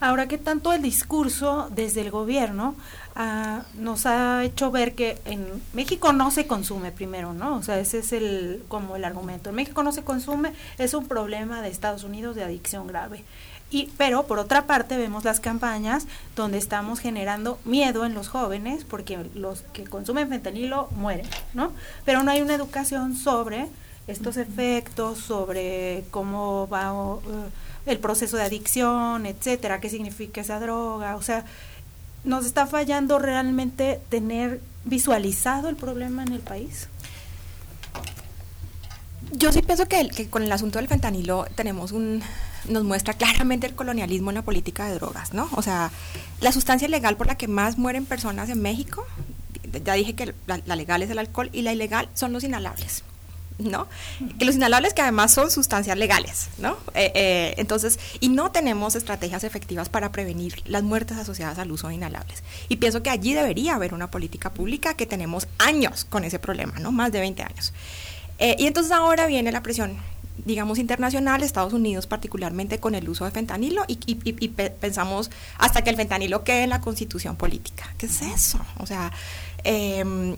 Ahora, ¿qué tanto el discurso desde el gobierno uh, nos ha hecho ver que en México no se consume primero, ¿no? O sea, ese es el como el argumento. En México no se consume, es un problema de Estados Unidos de adicción grave. Y, pero por otra parte vemos las campañas donde estamos generando miedo en los jóvenes porque los que consumen fentanilo mueren, ¿no? Pero no hay una educación sobre estos efectos, sobre cómo va uh, el proceso de adicción, etcétera, qué significa esa droga, o sea, nos está fallando realmente tener visualizado el problema en el país. Yo sí pienso que, con el asunto del fentanilo tenemos un nos muestra claramente el colonialismo en la política de drogas, ¿no? O sea, la sustancia legal por la que más mueren personas en México, ya dije que la, la legal es el alcohol y la ilegal son los inhalables. ¿No? Que los inhalables que además son sustancias legales, ¿no? Eh, eh, entonces, y no tenemos estrategias efectivas para prevenir las muertes asociadas al uso de inhalables. Y pienso que allí debería haber una política pública que tenemos años con ese problema, ¿no? Más de 20 años. Eh, y entonces ahora viene la presión digamos, internacional, Estados Unidos particularmente con el uso de fentanilo y, y, y, pe pensamos hasta que el fentanilo quede en la constitución política. ¿Qué es eso? O sea, eh,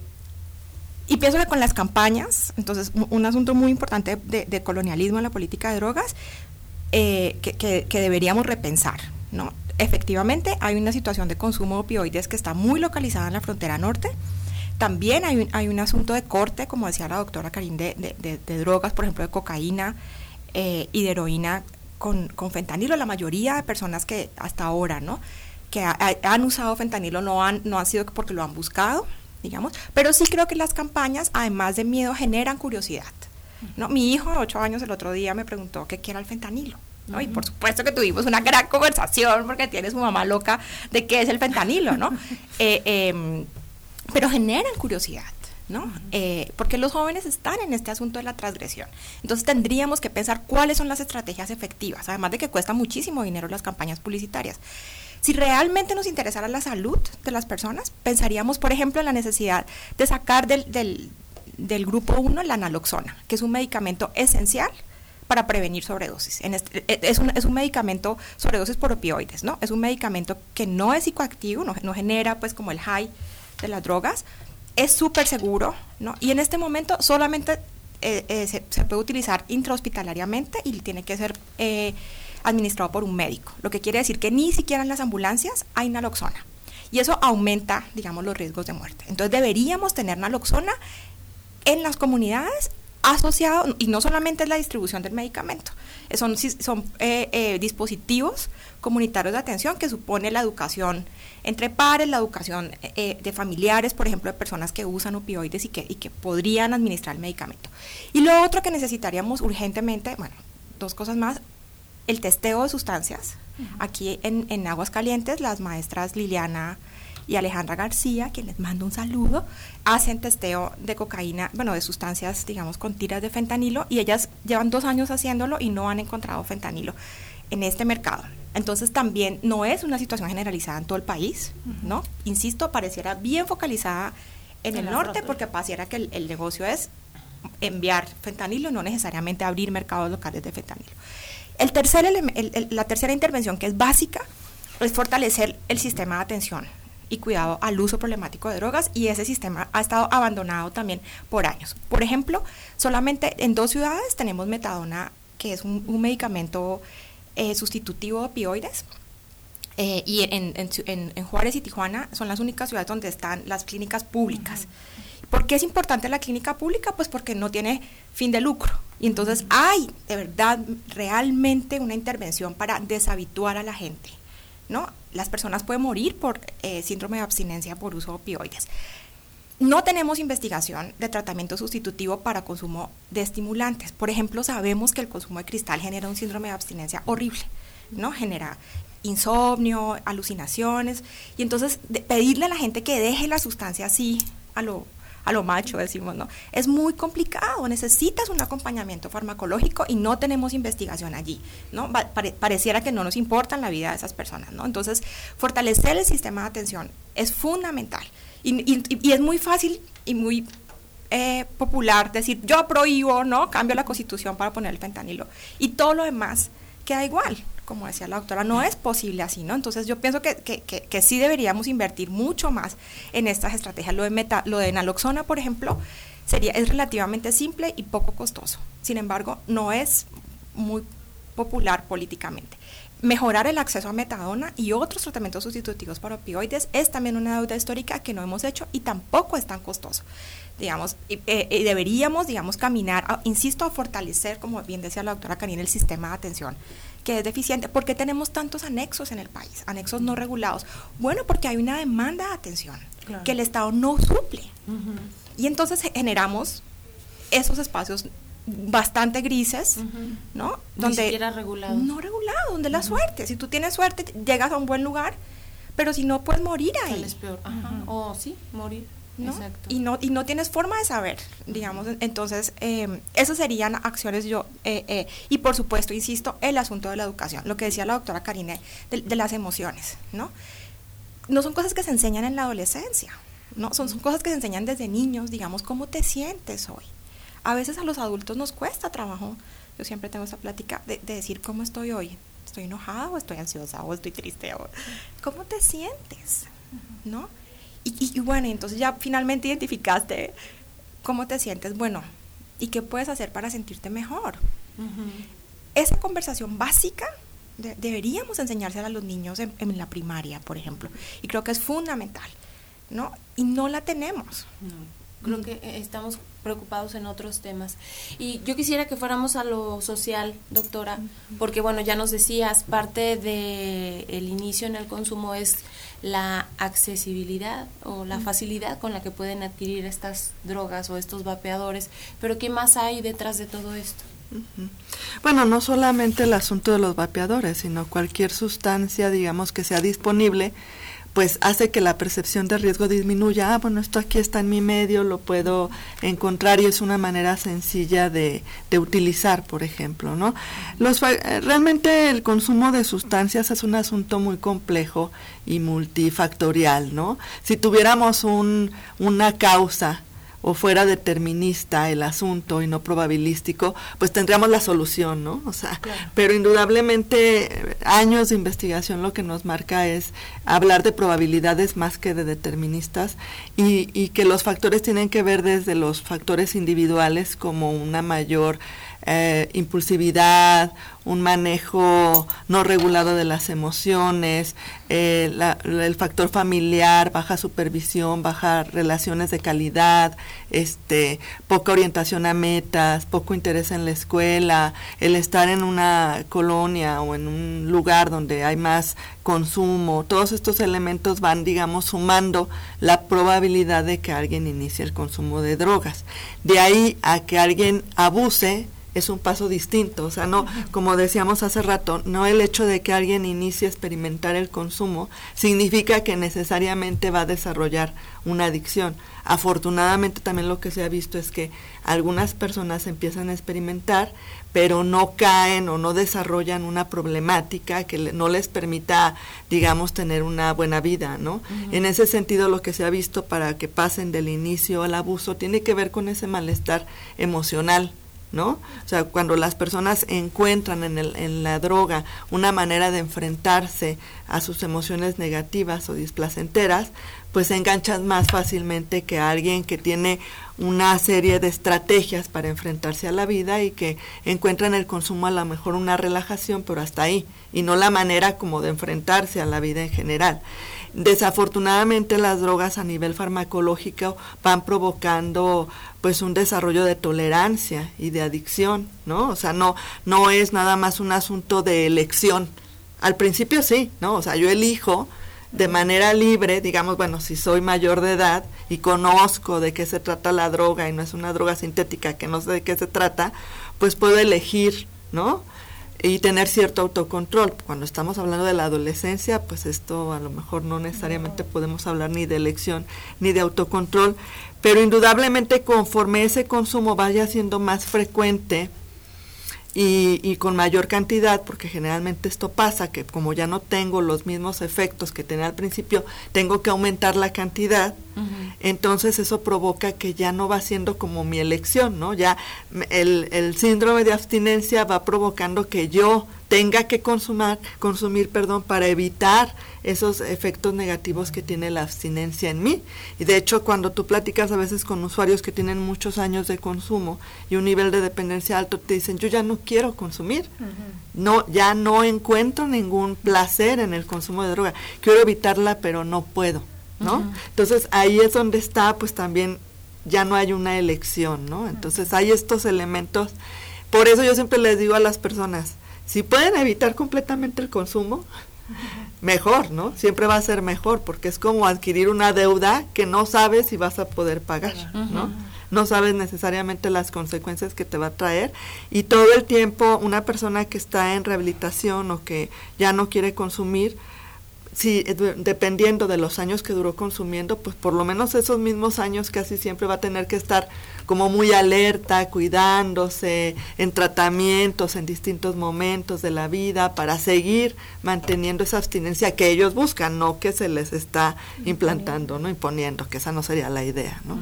y pienso que con las campañas, entonces un asunto muy importante de, colonialismo en la política de drogas eh, que, deberíamos repensar, ¿no? Efectivamente, hay una situación de consumo de opioides que está muy localizada en la frontera norte. También hay un, hay un asunto de corte, como decía la doctora Karim, de, de, de drogas, por ejemplo, de cocaína eh, y de heroína con, con, fentanilo. La mayoría de personas que hasta ahora, ¿no? que ha, han usado fentanilo no han, no han sido porque lo han buscado, digamos, pero sí creo que las campañas, además de miedo, generan curiosidad. ¿no? Mi hijo de 8 años el otro día me preguntó qué era el fentanilo. ¿no? Y por supuesto que tuvimos una gran conversación porque tiene su mamá loca de qué es el fentanilo, ¿no? eh, eh, pero generan curiosidad. ¿no? Eh, porque los jóvenes están en este asunto de la transgresión. Entonces tendríamos que pensar cuáles son las estrategias efectivas, además de que cuesta muchísimo dinero las campañas publicitarias. Si realmente nos interesara la salud de las personas, pensaríamos, por ejemplo, en la necesidad de sacar del, del, grupo 1 la naloxona, que es un medicamento esencial para prevenir sobredosis. Este, es, un, es un medicamento sobredosis por opioides, ¿no? Es un medicamento que no es psicoactivo, no, no genera pues como el high de las drogas, es súper seguro, ¿no? Y en este momento solamente eh, eh, se, se, puede utilizar intrahospitalariamente y tiene que ser eh, administrado por un médico, lo que quiere decir que ni siquiera en las ambulancias hay naloxona. Y eso aumenta, digamos, los riesgos de muerte. Entonces deberíamos tener naloxona en las comunidades asociado, y no solamente es la distribución del medicamento, son, son eh, eh, dispositivos comunitarios de atención que supone la educación entre pares, la educación eh, de familiares, por ejemplo, de personas que usan opioides y que, y que podrían administrar el medicamento. Y lo otro que necesitaríamos urgentemente, bueno, dos cosas más, el testeo de sustancias. Uh -huh. Aquí en, en Aguascalientes, las maestras Liliana y Alejandra García, quien les mando un saludo, hacen testeo de cocaína, bueno, de sustancias, digamos, con tiras de fentanilo, y ellas llevan dos años haciéndolo y no han encontrado fentanilo en este mercado. Entonces también no es una situación generalizada en todo el país, ¿no? Insisto, pareciera bien focalizada en, el norte porque pareciera que el, negocio es enviar fentanilo, no necesariamente abrir mercados locales de fentanilo. El tercer la tercera intervención que es básica es fortalecer el sistema de atención y cuidado al uso problemático de drogas y ese sistema ha estado abandonado también por años. Por ejemplo, solamente en dos ciudades tenemos metadona, que es un, medicamento eh, sustitutivo de opioides. Eh, y en, en, Juárez y Tijuana son las únicas ciudades donde están las clínicas públicas. ¿Por qué es importante la clínica pública? Pues porque no tiene fin de lucro. Y entonces hay de verdad realmente una intervención para deshabituar a la gente. ¿no? Las personas pueden morir por eh, síndrome de abstinencia por uso de opioides. No tenemos investigación de tratamiento sustitutivo para consumo de estimulantes. Por ejemplo, sabemos que el consumo de cristal genera un síndrome de abstinencia horrible, ¿no? Genera insomnio, alucinaciones, y entonces pedirle a la gente que deje la sustancia así a lo a lo macho, decimos, ¿no? Es muy complicado, necesitas un acompañamiento farmacológico y no tenemos investigación allí, ¿no? pareciera que no nos importa la vida de esas personas, ¿no? Entonces, fortalecer el sistema de atención es fundamental y, y, es muy fácil y muy eh, popular decir, yo prohíbo, ¿no? Cambio la constitución para poner el fentanilo y todo lo demás queda igual, como decía la doctora, no es posible así, ¿no? Entonces yo pienso que, que, que, sí deberíamos invertir mucho más en estas estrategias. Lo de, meta, lo de naloxona, por ejemplo, sería, es relativamente simple y poco costoso. Sin embargo, no es muy popular políticamente. Mejorar el acceso a metadona y otros tratamientos sustitutivos para opioides es también una deuda histórica que no hemos hecho y tampoco es tan costoso digamos, y, eh, deberíamos, digamos, caminar, insisto, a fortalecer, como bien decía la doctora Karina, el sistema de atención que es deficiente. ¿Por qué tenemos tantos anexos en el país? Anexos no regulados. Bueno, porque hay una demanda de atención que el Estado no suple. Y entonces generamos esos espacios bastante grises, ¿no? Donde, Ni siquiera regulado. No regulado, donde la suerte. Si tú tienes suerte, llegas a un buen lugar, pero si no, puedes morir ahí. Es peor. O sí, morir. Y no y no tienes forma de saber, digamos. Entonces, eh, esas serían acciones yo eh, eh, y por supuesto, insisto, el asunto de la educación, lo que decía la doctora Karine de, las emociones, ¿no? No son cosas que se enseñan en la adolescencia, no son, son cosas que se enseñan desde niños, digamos, cómo te sientes hoy. A veces a los adultos nos cuesta trabajo. Yo siempre tengo esa plática de, de decir cómo estoy hoy. ¿Estoy enojada o estoy ansiosa o estoy triste? O, ¿Cómo te sientes? ¿No? Y, bueno, entonces ya finalmente identificaste cómo te sientes. Bueno, ¿y qué puedes hacer para sentirte mejor? Esa conversación básica deberíamos enseñársela a los niños en, la primaria, por ejemplo. Y creo que es fundamental, ¿no? Y no la tenemos. Creo que eh, estamos preocupados en otros temas. Y yo quisiera que fuéramos a lo social, doctora, porque bueno, ya nos decías, parte del el inicio en el consumo es la accesibilidad o la facilidad con la que pueden adquirir estas drogas o estos vapeadores, pero ¿qué más hay detrás de todo esto? Bueno, no solamente el asunto de los vapeadores, sino cualquier sustancia, digamos, que sea disponible pues hace que la percepción de riesgo disminuya. Ah, bueno, esto aquí está en mi medio, lo puedo encontrar y es una manera sencilla de, de utilizar, por ejemplo, ¿no? Los, eh, realmente el consumo de sustancias es un asunto muy complejo y multifactorial, ¿no? Si tuviéramos un, una causa o fuera determinista el asunto y no probabilístico, pues tendríamos la solución, ¿no? O sea, pero indudablemente años de investigación lo que nos marca es hablar de probabilidades más que de deterministas y, y que los factores tienen que ver desde los factores individuales como una mayor eh, impulsividad, un manejo no regulado de las emociones, eh, el factor familiar, baja supervisión, baja relaciones de calidad, este, poca orientación a metas, poco interés en la escuela, el estar en una colonia o en un lugar donde hay más consumo, todos estos elementos van, digamos, sumando la probabilidad de que alguien inicie el consumo de drogas. De ahí a que alguien abuse, es un paso distinto. O sea, no, como decíamos hace rato, no el hecho de que alguien inicie a experimentar el consumo significa que necesariamente va a desarrollar una adicción. Afortunadamente también lo que se ha visto es que algunas personas empiezan a experimentar, pero no caen o no desarrollan una problemática que no les permita, digamos, tener una buena vida, ¿no? En ese sentido, lo que se ha visto para que pasen del inicio al abuso tiene que ver con ese malestar emocional ¿no? O sea, cuando las personas encuentran en, el, en la droga una manera de enfrentarse a sus emociones negativas o displacenteras, pues se enganchan más fácilmente que alguien que tiene una serie de estrategias para enfrentarse a la vida y que encuentra en el consumo a lo mejor una relajación, pero hasta ahí, y no la manera como de enfrentarse a la vida en general. Desafortunadamente las drogas a nivel farmacológico van provocando pues un desarrollo de tolerancia y de adicción, ¿no? O sea, no no es nada más un asunto de elección. Al principio sí, ¿no? O sea, yo elijo de manera libre, digamos, bueno, si soy mayor de edad y conozco de qué se trata la droga y no es una droga sintética que no sé de qué se trata, pues puedo elegir, ¿no? Y tener cierto autocontrol. Cuando estamos hablando de la adolescencia, pues esto a lo mejor no necesariamente podemos hablar ni de elección ni de autocontrol, pero indudablemente conforme ese consumo vaya siendo más frecuente, y, y, con mayor cantidad, porque generalmente esto pasa, que como ya no tengo los mismos efectos que tenía al principio, tengo que aumentar la cantidad, entonces eso provoca que ya no va siendo como mi elección, ¿no? Ya el, el síndrome de abstinencia va provocando que yo tenga que consumir, consumir perdón, para evitar esos efectos negativos que tiene la abstinencia en mí. Y de hecho, cuando tú platicas a veces con usuarios que tienen muchos años de consumo y un nivel de dependencia alto, te dicen, yo ya no quiero consumir. No, ya no encuentro ningún placer en el consumo de droga. Quiero evitarla, pero no puedo, ¿no? Entonces, ahí es donde está, pues también ya no hay una elección, ¿no? Entonces, hay estos elementos. Por eso yo siempre les digo a las personas, si pueden evitar completamente el consumo, mejor, ¿no? Siempre va a ser mejor, porque es como adquirir una deuda que no sabes si vas a poder pagar, ¿no? No sabes necesariamente las consecuencias que te va a traer y todo el tiempo una persona que está en rehabilitación o que ya no quiere consumir, si dependiendo de los años que duró consumiendo, pues por lo menos esos mismos años casi siempre va a tener que estar como muy alerta, cuidándose, en tratamientos en distintos momentos de la vida para seguir manteniendo esa abstinencia que ellos buscan, no que se les está implantando, no imponiendo, que esa no sería la idea, ¿no?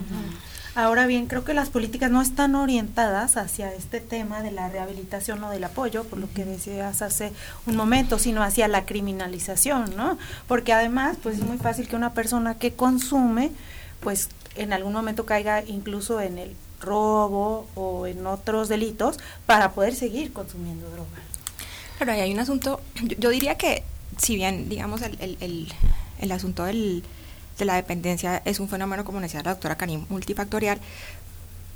Ahora bien, creo que las políticas no están orientadas hacia este tema de la rehabilitación o del apoyo, por lo que decías hace un momento, sino hacia la criminalización, ¿no? Porque además, pues es muy fácil que una persona que consume, pues en algún momento caiga incluso en el robo o en otros delitos para poder seguir consumiendo droga. Ahí hay un asunto, yo, diría que si bien, digamos, el, el, el, asunto del, de la dependencia es un fenómeno, como decía la doctora Karim, multifactorial,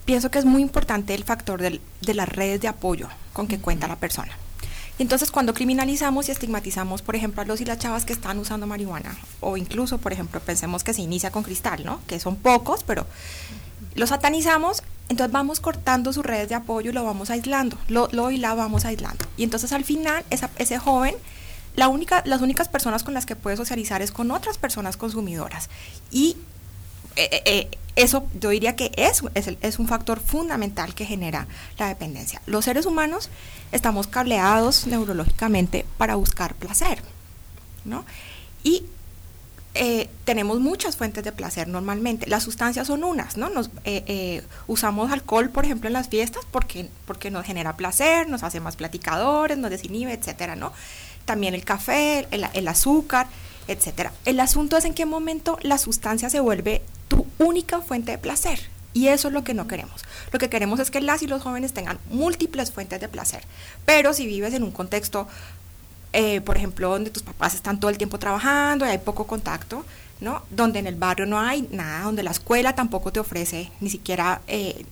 pienso que es muy importante el factor del, de las redes de apoyo con que cuenta la persona. Y entonces cuando criminalizamos y estigmatizamos, por ejemplo, a los y las chavas que están usando marihuana, o incluso, por ejemplo, pensemos que se inicia con cristal, ¿no? Que son pocos, pero los satanizamos, entonces vamos cortando sus redes de apoyo y lo vamos aislando, lo, lo y la vamos aislando. Y entonces al final esa, ese joven, la única, las únicas personas con las que puede socializar es con otras personas consumidoras. Y eh, eh, eh, eso yo diría que es, es, un factor fundamental que genera la dependencia. Los seres humanos estamos cableados neurológicamente para buscar placer, ¿no? Y tenemos muchas fuentes de placer normalmente. Las sustancias son unas, ¿no? Usamos alcohol, por ejemplo, en las fiestas porque, porque nos genera placer, nos hace más platicadores, nos desinhibe, etcétera, ¿no? También el café, el, el azúcar, etcétera. El asunto es en qué momento la sustancia se vuelve tu única fuente de placer. Y eso es lo que no queremos. Lo que queremos es que las y los jóvenes tengan múltiples fuentes de placer. Pero si vives en un contexto, eh, por ejemplo, donde tus papás están todo el tiempo trabajando y hay poco contacto, ¿no? Donde en el barrio no hay nada, donde la escuela tampoco te ofrece, ni siquiera, eh,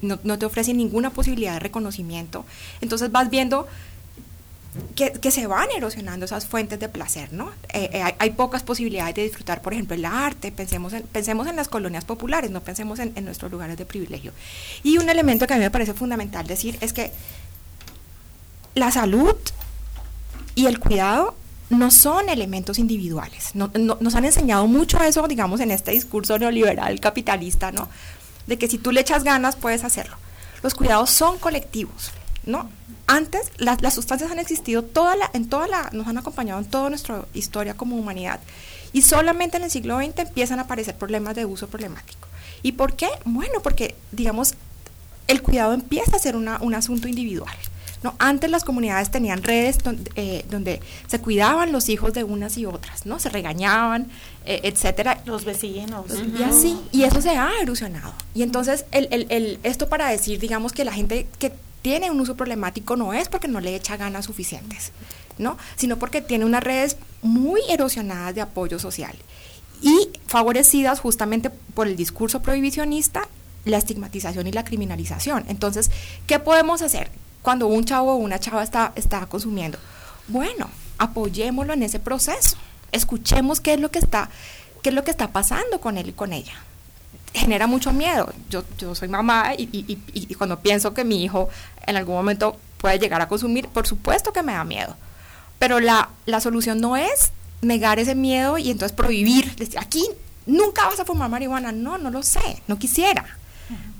no, no te ofrece ninguna posibilidad de reconocimiento. Entonces vas viendo que, se van erosionando esas fuentes de placer, ¿no? Eh, eh, hay, pocas posibilidades de disfrutar, por ejemplo, el arte, pensemos en, pensemos en las colonias populares, no pensemos en, nuestros lugares de privilegio. Y un elemento que a mí me parece fundamental decir es que la salud y el cuidado no son elementos individuales. nos han enseñado mucho eso, digamos, en este discurso neoliberal capitalista, ¿no? De que si tú le echas ganas, puedes hacerlo. Los cuidados son colectivos, ¿no? Antes, las sustancias han existido toda la, en toda la, nos han acompañado en toda nuestra historia como humanidad. Y solamente en el siglo XX empiezan a aparecer problemas de uso problemático. ¿Y por qué? Bueno, porque, digamos, el cuidado empieza a ser un asunto individual. ¿no? Antes las comunidades tenían redes eh, donde, se cuidaban los hijos de unas y otras, ¿no? Se regañaban, eh, etcétera. Los vecinos. Y así, y eso se ha erosionado. Y entonces, el, el, el, esto para decir, digamos, que la gente que tiene un uso problemático no es porque no le echa ganas suficientes, ¿no? Sino porque tiene unas redes muy erosionadas de apoyo social y favorecidas justamente por el discurso prohibicionista, la estigmatización y la criminalización. Entonces, ¿qué podemos hacer? cuando un chavo o una chava está, está consumiendo. Bueno, apoyémoslo en ese proceso. Escuchemos qué es lo que está, qué es lo que está pasando con él y con ella. Genera mucho miedo. Yo, yo soy mamá y, y, y, cuando pienso que mi hijo en algún momento puede llegar a consumir, por supuesto que me da miedo. Pero la, la solución no es negar ese miedo y entonces prohibir, decir, aquí nunca vas a fumar marihuana. No, no lo sé, no quisiera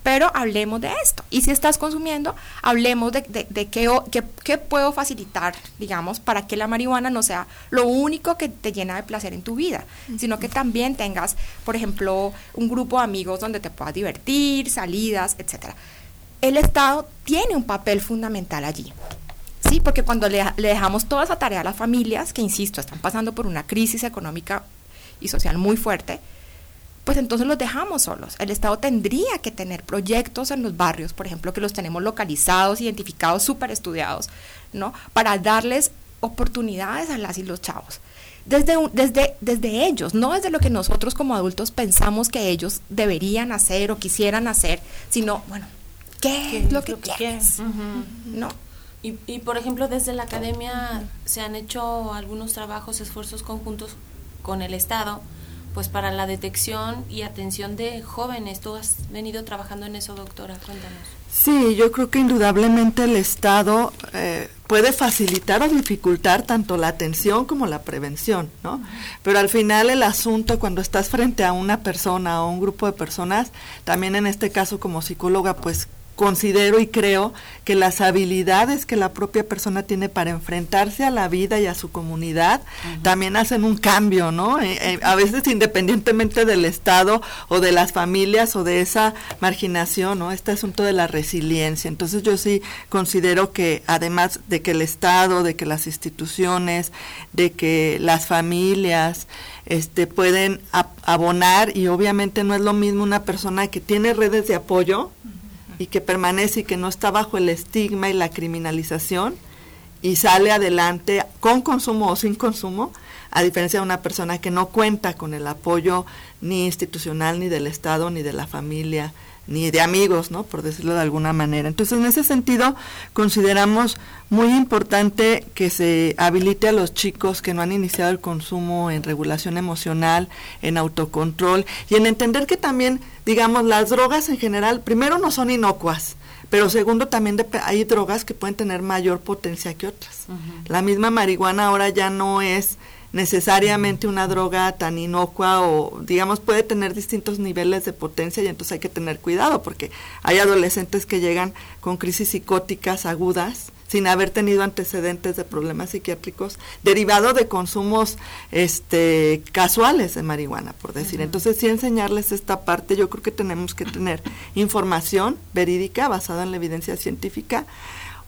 pero hablemos de esto. Y si estás consumiendo, hablemos de, de, qué, puedo facilitar, digamos, para que la marihuana no sea lo único que te llena de placer en tu vida, sino que también tengas, por ejemplo, un grupo de amigos donde te puedas divertir, salidas, etcétera. El Estado tiene un papel fundamental allí. Sí, porque cuando le, le dejamos toda esa tarea a las familias, que insisto, están pasando por una crisis económica y social muy fuerte, pues entonces los dejamos solos. El Estado tendría que tener proyectos en los barrios, por ejemplo, que los tenemos localizados, identificados, súper estudiados, ¿no? Para darles oportunidades a las y los chavos. Desde, desde, desde ellos, no desde lo que nosotros como adultos pensamos que ellos deberían hacer o quisieran hacer, sino, bueno, ¿qué, es lo que, quieres? ¿No? Y, y, por ejemplo, desde la academia se han hecho algunos trabajos, esfuerzos conjuntos con el Estado pues para la detección y atención de jóvenes. Tú has venido trabajando en eso, doctora. Cuéntanos. Sí, yo creo que indudablemente el Estado eh, puede facilitar o dificultar tanto la atención como la prevención, ¿no? Pero al final el asunto cuando estás frente a una persona o un grupo de personas, también en este caso como psicóloga, pues considero y creo que las habilidades que la propia persona tiene para enfrentarse a la vida y a su comunidad también hacen un cambio, ¿no? Eh, eh, a veces independientemente del Estado o de las familias o de esa marginación, ¿no? Este asunto de la resiliencia. Entonces yo sí considero que además de que el Estado, de que las instituciones, de que las familias, este, pueden abonar y obviamente no es lo mismo una persona que tiene redes de apoyo, y que permanece y que no está bajo el estigma y la criminalización y sale adelante con consumo o sin consumo, a diferencia de una persona que no cuenta con el apoyo ni institucional, ni del Estado, ni de la familia, ni de amigos, ¿no? Por decirlo de alguna manera. Entonces, en ese sentido, consideramos muy importante que se habilite a los chicos que no han iniciado el consumo en regulación emocional, en autocontrol y en entender que también, digamos, las drogas en general, primero no son inocuas, pero segundo también hay drogas que pueden tener mayor potencia que otras. La misma marihuana ahora ya no es necesariamente una droga tan inocua o digamos puede tener distintos niveles de potencia y entonces hay que tener cuidado porque hay adolescentes que llegan con crisis psicóticas agudas sin haber tenido antecedentes de problemas psiquiátricos derivado de consumos este casuales de marihuana, por decir. Entonces, sí enseñarles esta parte, yo creo que tenemos que tener información verídica basada en la evidencia científica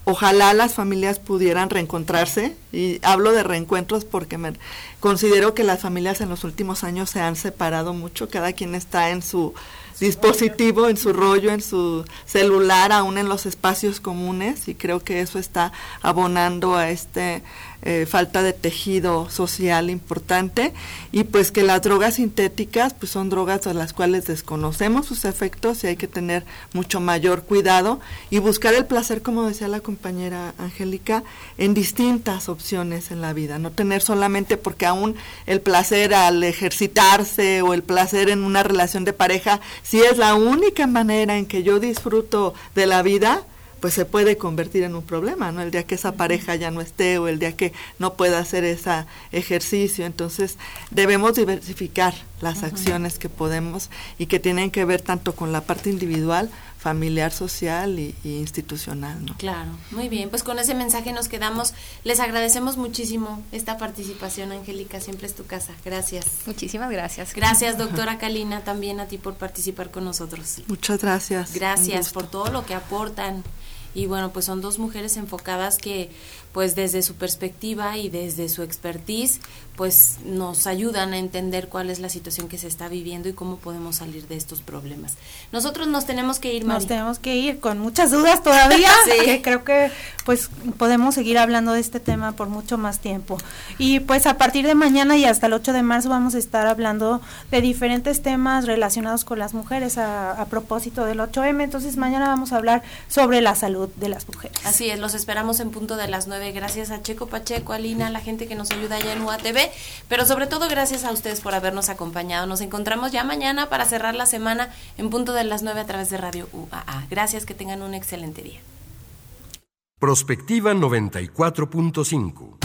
ojalá las familias pudieran reencontrarse y hablo de reencuentros porque me considero que las familias en los últimos años se han separado mucho, cada quien está en su dispositivo, en su rollo, en su celular, aún en los espacios comunes, y creo que eso está abonando a este eh, falta de tejido social importante y pues que las drogas sintéticas pues son drogas a las cuales desconocemos sus efectos y hay que tener mucho mayor cuidado y buscar el placer como decía la compañera Angélica en distintas opciones en la vida. No tener solamente porque aún el placer al ejercitarse o el placer en una relación de pareja si es la única manera en que yo disfruto de la vida pues se puede convertir en un problema, ¿no? El día que esa pareja ya no esté o el día que no pueda hacer ese ejercicio. Entonces, debemos diversificar las acciones que podemos y que tienen que ver tanto con la parte individual, familiar, social y, institucional, ¿no? Claro, muy bien. Pues con ese mensaje nos quedamos. Les agradecemos muchísimo esta participación, Angélica. Siempre es tu casa. Gracias. Muchísimas gracias. Gracias, doctora Kalina, también a ti por participar con nosotros. Muchas gracias. Gracias por todo lo que aportan y bueno, pues son dos mujeres enfocadas que pues desde su perspectiva y desde su expertise pues nos ayudan a entender cuál es la situación que se está viviendo y cómo podemos salir de estos problemas. Nosotros nos tenemos que ir, Nos tenemos que ir con muchas dudas todavía, que creo que pues podemos seguir hablando de este tema por mucho más tiempo. Y pues a partir de mañana y hasta el 8 de marzo vamos a estar hablando de diferentes temas relacionados con las mujeres a, a propósito del 8M, entonces mañana vamos a hablar sobre la salud de las mujeres. Así es, los esperamos en punto de las 9. Gracias a Checo Pacheco, a Lina, a la gente que nos ayuda allá en UATV pero sobre todo gracias a ustedes por habernos acompañado. Nos encontramos ya mañana para cerrar la semana en punto de las 9 a través de Radio UAA. Gracias, que tengan un excelente día. Prospectiva 94.5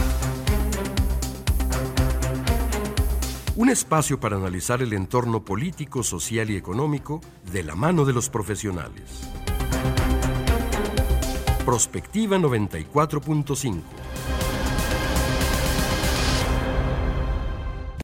Un espacio para analizar el entorno político, social y económico de la mano de los profesionales. Prospectiva 94.5.